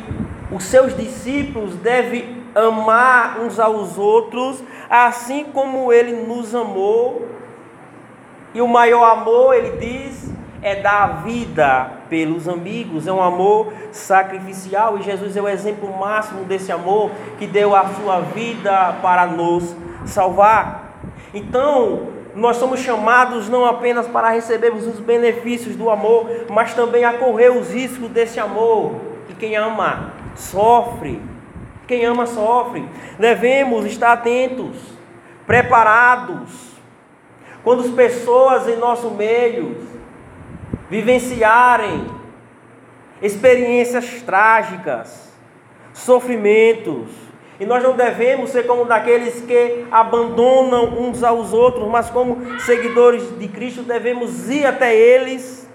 os seus discípulos devem amar uns aos outros, assim como ele nos amou. E o maior amor, ele diz, é dar a vida pelos amigos, é um amor sacrificial. E Jesus é o exemplo máximo desse amor que deu a sua vida para nos salvar. Então, nós somos chamados não apenas para recebermos os benefícios do amor, mas também a correr os riscos desse amor. E quem ama, sofre. Quem ama, sofre. Devemos estar atentos, preparados quando as pessoas em nosso meio vivenciarem experiências trágicas, sofrimentos. E nós não devemos ser como daqueles que abandonam uns aos outros, mas como seguidores de Cristo devemos ir até eles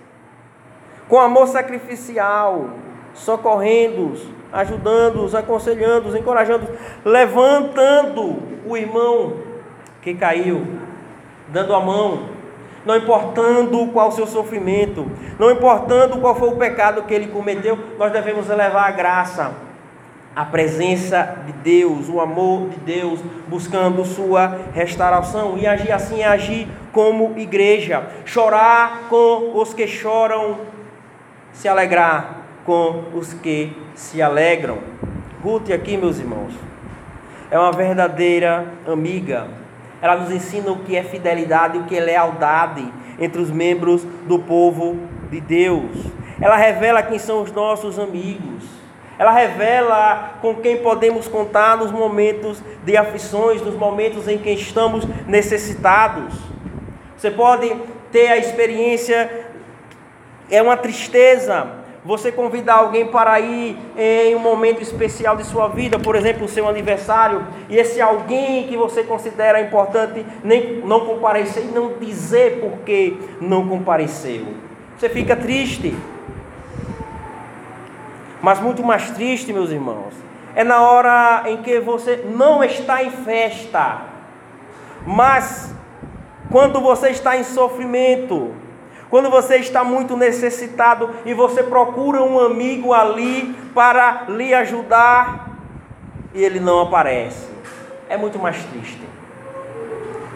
com amor sacrificial, socorrendo-os, ajudando-os, aconselhando-os, encorajando-os, levantando o irmão que caiu, dando a mão, não importando qual o seu sofrimento, não importando qual foi o pecado que ele cometeu, nós devemos elevar a graça, a presença de Deus, o amor de Deus, buscando sua restauração e agir assim, agir como igreja, chorar com os que choram, se alegrar com os que se alegram. Ruth aqui, meus irmãos, é uma verdadeira amiga. Ela nos ensina o que é fidelidade o que é lealdade entre os membros do povo de Deus. Ela revela quem são os nossos amigos. Ela revela com quem podemos contar nos momentos de aflições, nos momentos em que estamos necessitados. Você pode ter a experiência, é uma tristeza, você convidar alguém para ir em um momento especial de sua vida, por exemplo, o seu aniversário, e esse alguém que você considera importante nem não comparecer e não dizer por que não compareceu. Você fica triste. Mas muito mais triste, meus irmãos, é na hora em que você não está em festa, mas quando você está em sofrimento, quando você está muito necessitado e você procura um amigo ali para lhe ajudar e ele não aparece, é muito mais triste.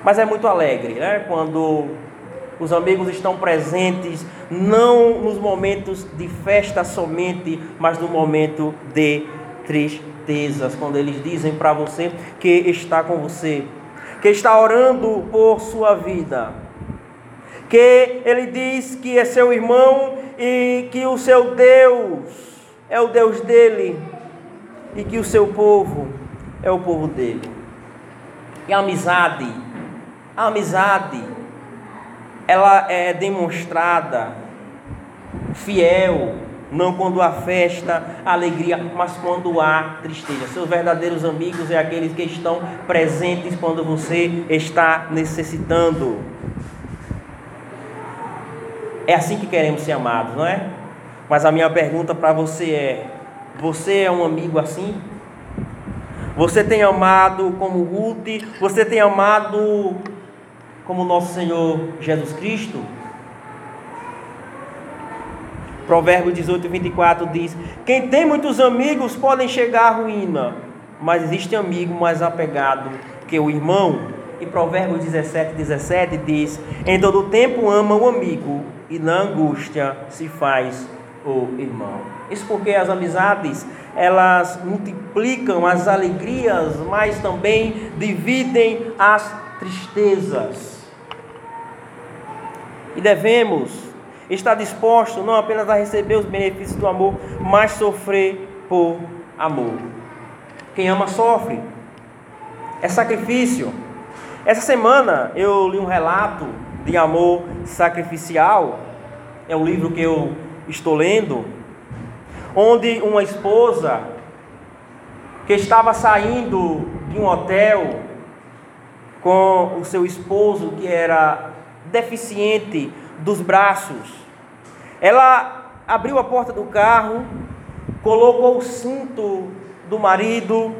Mas é muito alegre, né? Quando os amigos estão presentes, não nos momentos de festa somente, mas no momento de tristezas, quando eles dizem para você que está com você, que está orando por sua vida que ele diz que é seu irmão e que o seu Deus é o Deus dele e que o seu povo é o povo dele. E a amizade, a amizade, ela é demonstrada fiel, não quando há festa, alegria, mas quando há tristeza. Seus verdadeiros amigos é aqueles que estão presentes quando você está necessitando. É assim que queremos ser amados, não é? Mas a minha pergunta para você é: você é um amigo assim? Você tem amado como Ruth? Você tem amado como nosso Senhor Jesus Cristo? Provérbio 18, 24 diz: Quem tem muitos amigos podem chegar à ruína, mas existe amigo mais apegado que o irmão. E Provérbios 17, 17 diz: Em todo tempo ama o amigo, e na angústia se faz o irmão. Isso porque as amizades, elas multiplicam as alegrias, mas também dividem as tristezas. E devemos estar dispostos não apenas a receber os benefícios do amor, mas sofrer por amor. Quem ama sofre. É sacrifício. Essa semana eu li um relato de amor sacrificial, é o livro que eu estou lendo, onde uma esposa que estava saindo de um hotel com o seu esposo que era deficiente dos braços, ela abriu a porta do carro, colocou o cinto do marido,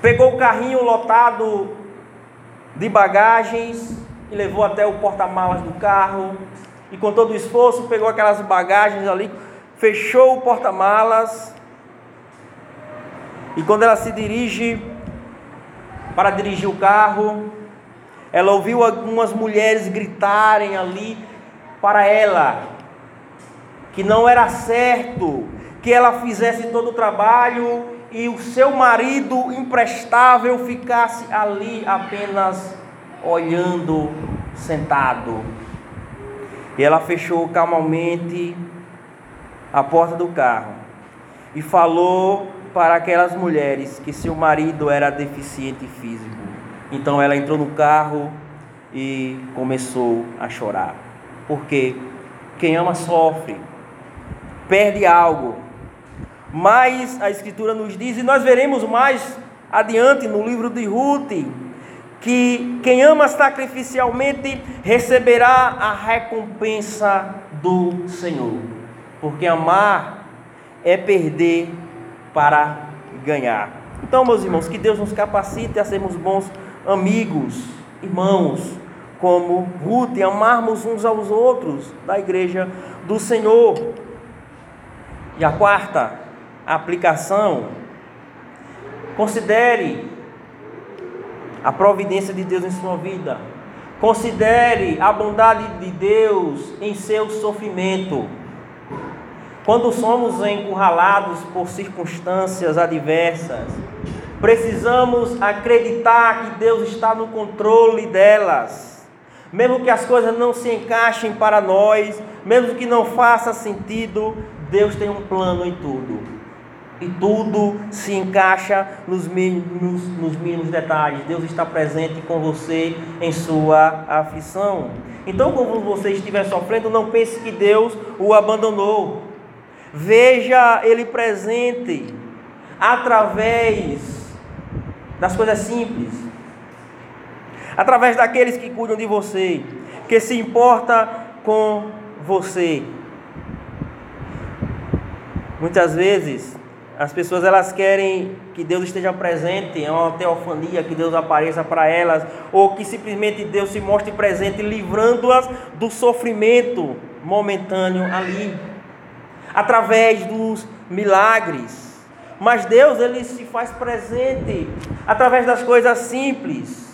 pegou o carrinho lotado de bagagens e levou até o porta-malas do carro. E com todo o esforço pegou aquelas bagagens ali, fechou o porta-malas. E quando ela se dirige para dirigir o carro, ela ouviu algumas mulheres gritarem ali para ela que não era certo que ela fizesse todo o trabalho e o seu marido imprestável ficasse ali apenas olhando sentado. E ela fechou calmamente a porta do carro e falou para aquelas mulheres que seu marido era deficiente físico. Então ela entrou no carro e começou a chorar. Porque quem ama sofre, perde algo, Mas a Escritura nos diz, e nós veremos mais adiante no livro de Ruth, que quem ama sacrificialmente receberá a recompensa do Senhor. Porque amar é perder para ganhar. Então, meus irmãos, que Deus nos capacite a sermos bons amigos, irmãos, como Ruth, e amarmos uns aos outros da igreja do Senhor. E a quarta aplicação, considere a providência de Deus em sua vida. Considere a bondade de Deus em seu sofrimento. Quando somos encurralados por circunstâncias adversas, precisamos acreditar que Deus está no controle delas. Mesmo que as coisas não se encaixem para nós, mesmo que não faça sentido, Deus tem um plano em tudo. E tudo se encaixa nos mínimos, nos mínimos detalhes. Deus está presente com você em sua aflição. Então, quando você estiver sofrendo, não pense que Deus o abandonou. Veja Ele presente através das coisas simples, através daqueles que cuidam de você, que se importa com você. Muitas vezes as pessoas elas querem que Deus esteja presente, é uma teofania, que Deus apareça para elas, ou que simplesmente Deus se mostre presente, livrando-as do sofrimento momentâneo ali, através dos milagres. Mas Deus ele se faz presente através das coisas simples.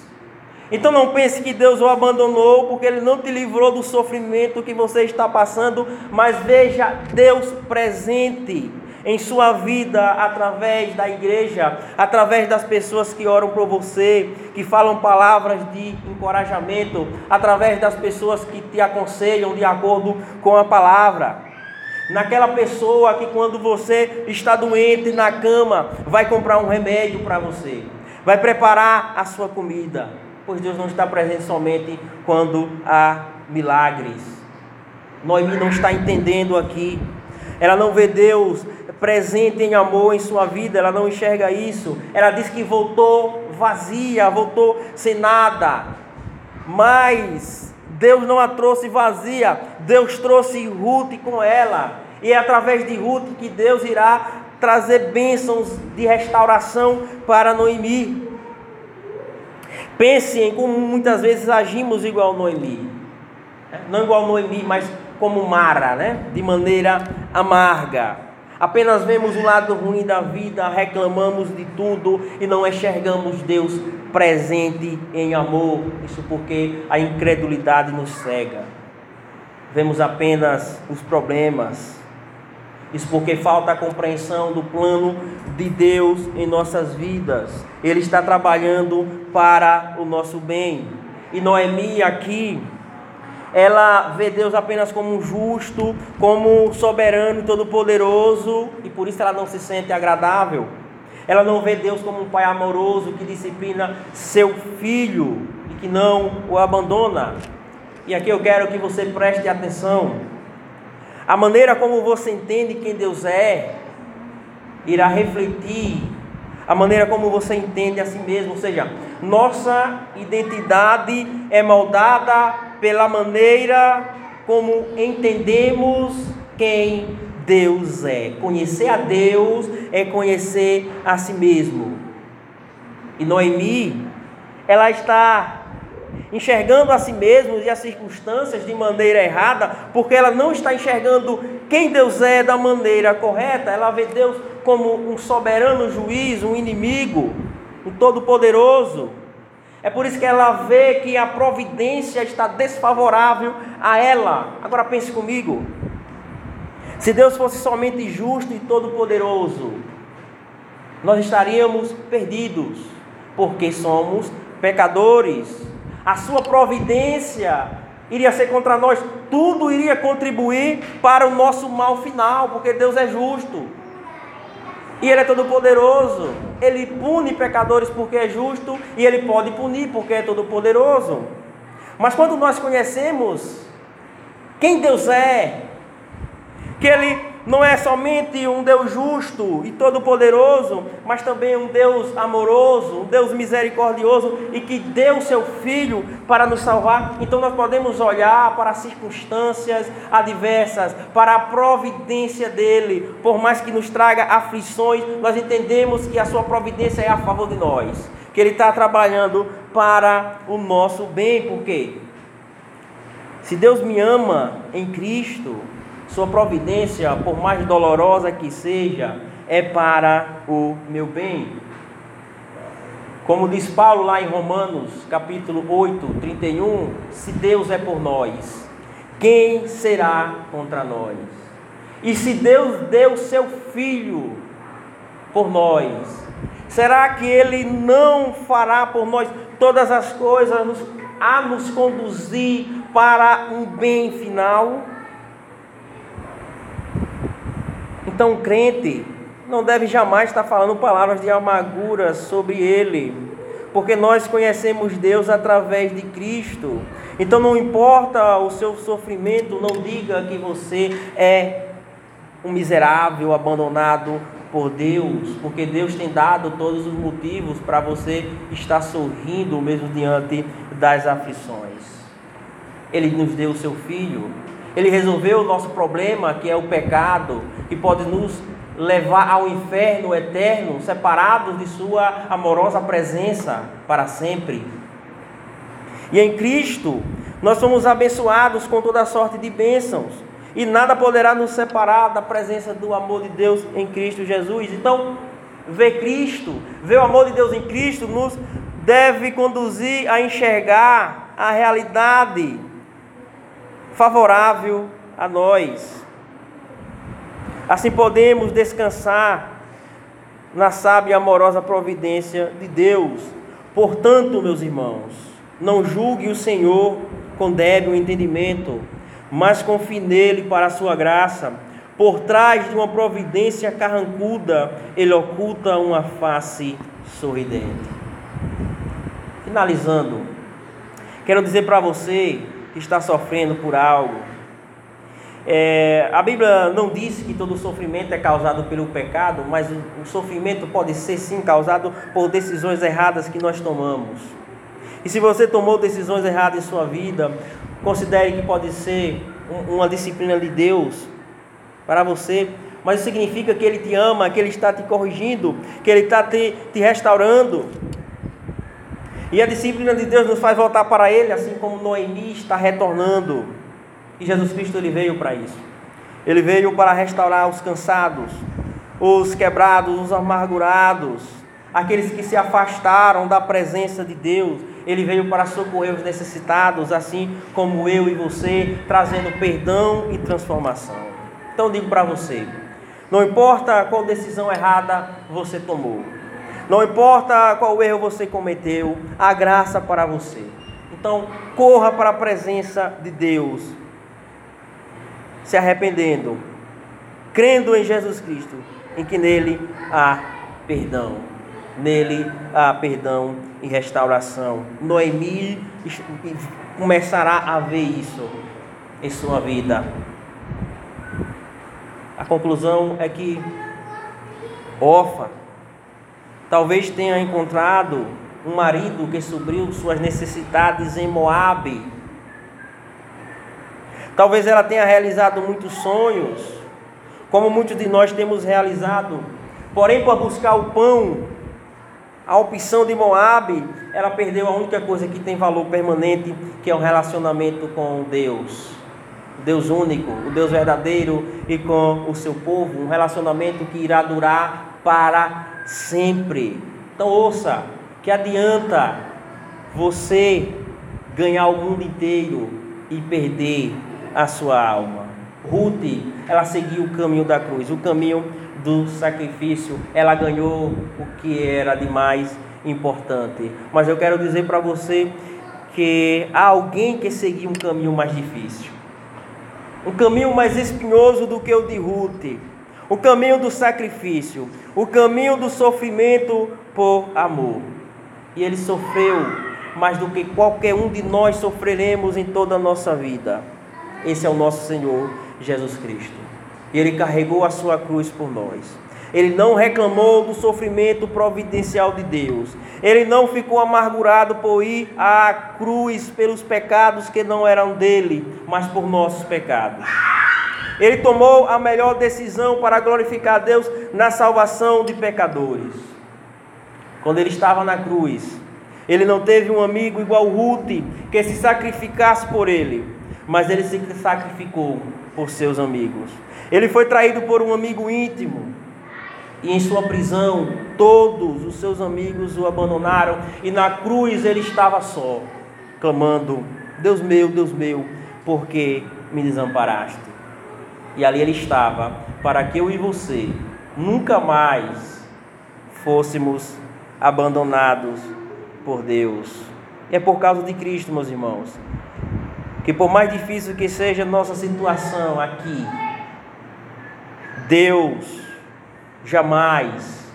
Então não pense que Deus o abandonou porque ele não te livrou do sofrimento que você está passando, mas veja Deus presente em sua vida através da igreja, através das pessoas que oram por você, que falam palavras de encorajamento, através das pessoas que te aconselham de acordo com a palavra. Naquela pessoa que quando você está doente na cama, vai comprar um remédio para você, vai preparar a sua comida, pois Deus não está presente somente quando há milagres. Noemi não está entendendo aqui. Ela não vê Deus presente em amor em sua vida, ela não enxerga isso. Ela diz que voltou vazia, voltou sem nada. Mas Deus não a trouxe vazia, Deus trouxe Ruth com ela. E é através de Ruth que Deus irá trazer bênçãos de restauração para Noemi. Pense em como muitas vezes agimos igual Noemi. Não igual Noemi, mas como Mara, né? De maneira amarga. Apenas vemos o lado ruim da vida, reclamamos de tudo e não enxergamos Deus presente em amor. Isso porque a incredulidade nos cega. Vemos apenas os problemas. Isso porque falta a compreensão do plano de Deus em nossas vidas. Ele está trabalhando para o nosso bem. E Noemi aqui ela vê Deus apenas como justo, como soberano e todo-poderoso, e por isso ela não se sente agradável. Ela não vê Deus como um pai amoroso que disciplina seu filho e que não o abandona. E aqui eu quero que você preste atenção. A maneira como você entende quem Deus é irá refletir a maneira como você entende a si mesmo, ou seja, nossa identidade é moldada pela maneira como entendemos quem Deus é. Conhecer a Deus é conhecer a si mesmo. E Noemi, ela está enxergando a si mesma e as circunstâncias de maneira errada, porque ela não está enxergando quem Deus é da maneira correta, ela vê Deus como um soberano juiz, um inimigo, um todo-poderoso. É por isso que ela vê que a providência está desfavorável a ela. Agora pense comigo. Se Deus fosse somente justo e todo-poderoso, nós estaríamos perdidos, porque somos pecadores. A sua providência iria ser contra nós, tudo iria contribuir para o nosso mal final, porque Deus é justo. E Ele é todo poderoso. Ele pune pecadores porque é justo e Ele pode punir porque é todo poderoso. Mas quando nós conhecemos quem Deus é, que Ele não é somente um Deus justo e todo-poderoso, mas também um Deus amoroso, um Deus misericordioso e que deu seu Filho para nos salvar. Então nós podemos olhar para as circunstâncias adversas, para a providência dele, por mais que nos traga aflições, nós entendemos que a sua providência é a favor de nós, que ele está trabalhando para o nosso bem, por quê? Se Deus me ama em Cristo, sua providência, por mais dolorosa que seja, é para o meu bem. Como diz Paulo lá em Romanos, capítulo 8, 31, se Deus é por nós, quem será contra nós? E se Deus deu seu filho por nós, será que ele não fará por nós todas as coisas a nos conduzir para um bem final? Então, o crente não deve jamais estar falando palavras de amargura sobre ele, porque nós conhecemos Deus através de Cristo. Então, não importa o seu sofrimento, não diga que você é um miserável abandonado por Deus, porque Deus tem dado todos os motivos para você estar sorrindo mesmo diante das aflições. Ele nos deu o seu filho ele resolveu o nosso problema, que é o pecado, que pode nos levar ao inferno eterno, separados de Sua amorosa presença para sempre. E em Cristo, nós somos abençoados com toda sorte de bênçãos, e nada poderá nos separar da presença do amor de Deus em Cristo Jesus. Então, ver Cristo, ver o amor de Deus em Cristo, nos deve conduzir a enxergar a realidade favorável a nós. Assim podemos descansar na sábia e amorosa providência de Deus. Portanto, meus irmãos, não julgue o Senhor com débil entendimento, mas confie nele para a sua graça. Por trás de uma providência carrancuda, ele oculta uma face sorridente. Finalizando, quero dizer para você que está sofrendo por algo. É, a Bíblia não diz que todo sofrimento é causado pelo pecado, mas o, o sofrimento pode ser sim causado por decisões erradas que nós tomamos. E se você tomou decisões erradas em sua vida, considere que pode ser um, uma disciplina de Deus para você, mas isso significa que Ele te ama, que Ele está te corrigindo, que Ele está te, te restaurando. E a disciplina de Deus nos faz voltar para Ele, assim como Noemi está retornando. E Jesus Cristo ele veio para isso. Ele veio para restaurar os cansados, os quebrados, os amargurados, aqueles que se afastaram da presença de Deus. Ele veio para socorrer os necessitados, assim como eu e você, trazendo perdão e transformação. Então digo para você, não importa qual decisão errada você tomou, não importa qual erro você cometeu, há graça para você. Então, corra para a presença de Deus, se arrependendo, crendo em Jesus Cristo, em que nele há perdão. Nele há perdão e restauração. Noemi começará a ver isso em sua vida. A conclusão é que Ofa Talvez tenha encontrado um marido que supriu suas necessidades em Moabe. Talvez ela tenha realizado muitos sonhos, como muitos de nós temos realizado. Porém, por buscar o pão, a opção de Moabe, ela perdeu a única coisa que tem valor permanente, que é o relacionamento com Deus. Deus único, o Deus verdadeiro e com o seu povo, um relacionamento que irá durar para sempre. Então ouça, que adianta você ganhar o mundo inteiro e perder a sua alma. Ruth, ela seguiu o caminho da cruz, o caminho do sacrifício. Ela ganhou o que era de mais importante. Mas eu quero dizer para você que há alguém que seguiu um caminho mais difícil. Um caminho mais espinhoso do que o de Ruth o caminho do sacrifício, o caminho do sofrimento por amor. E ele sofreu mais do que qualquer um de nós sofreremos em toda a nossa vida. Esse é o nosso Senhor Jesus Cristo. E ele carregou a sua cruz por nós. Ele não reclamou do sofrimento providencial de Deus. Ele não ficou amargurado por ir à cruz pelos pecados que não eram dele, mas por nossos pecados. Ele tomou a melhor decisão para glorificar Deus na salvação de pecadores. Quando ele estava na cruz, ele não teve um amigo igual Ruth que se sacrificasse por ele, mas ele se sacrificou por seus amigos. Ele foi traído por um amigo íntimo, e em sua prisão, todos os seus amigos o abandonaram, e na cruz ele estava só, clamando: Deus meu, Deus meu, por que me desamparaste? E ali ele estava, para que eu e você nunca mais fôssemos abandonados por Deus. E é por causa de Cristo, meus irmãos, que por mais difícil que seja a nossa situação aqui, Deus jamais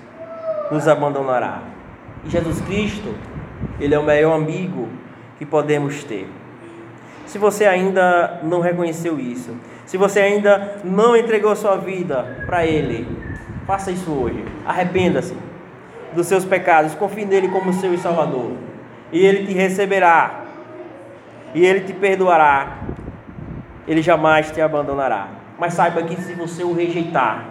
nos abandonará. E Jesus Cristo, Ele é o melhor amigo que podemos ter. Se você ainda não reconheceu isso, se você ainda não entregou sua vida para Ele, faça isso hoje. Arrependa-se dos seus pecados, confie nele como seu Salvador, e Ele te receberá, e Ele te perdoará, Ele jamais te abandonará. Mas saiba que se você o rejeitar,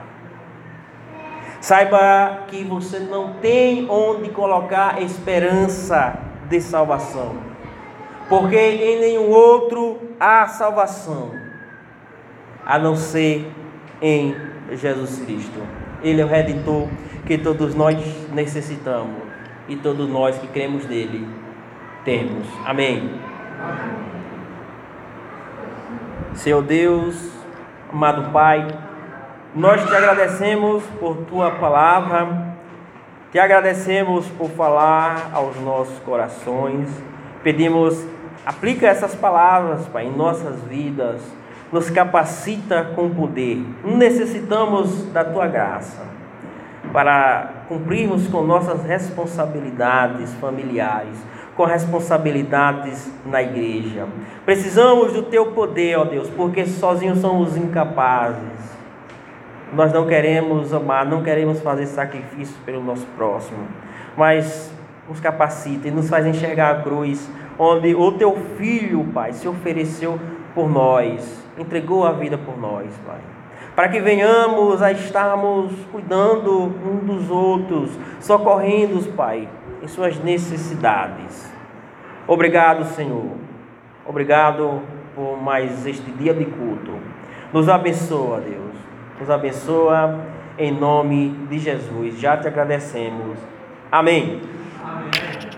Saiba que você não tem onde colocar esperança de salvação, porque em nenhum outro há salvação, a não ser em Jesus Cristo. Ele é o Redentor que todos nós necessitamos e todos nós que cremos nele temos. Amém. Senhor Deus, amado Pai, nós te agradecemos por tua palavra, te agradecemos por falar aos nossos corações. Pedimos, aplica essas palavras, Pai, em nossas vidas, nos capacita com poder. Necessitamos da tua graça para cumprirmos com nossas responsabilidades familiares, com responsabilidades na igreja. Precisamos do teu poder, ó Deus, porque sozinhos somos incapazes. Nós não queremos amar, não queremos fazer sacrifício pelo nosso próximo, mas nos capacita e nos faz enxergar a cruz, onde o teu filho, Pai, se ofereceu por nós, entregou a vida por nós, Pai. Para que venhamos a estarmos cuidando um dos outros, socorrendo, Pai, em suas necessidades. Obrigado, Senhor. Obrigado por mais este dia de culto. Nos abençoa, Deus nos abençoa em nome de Jesus. Já te agradecemos. Amém. Amém.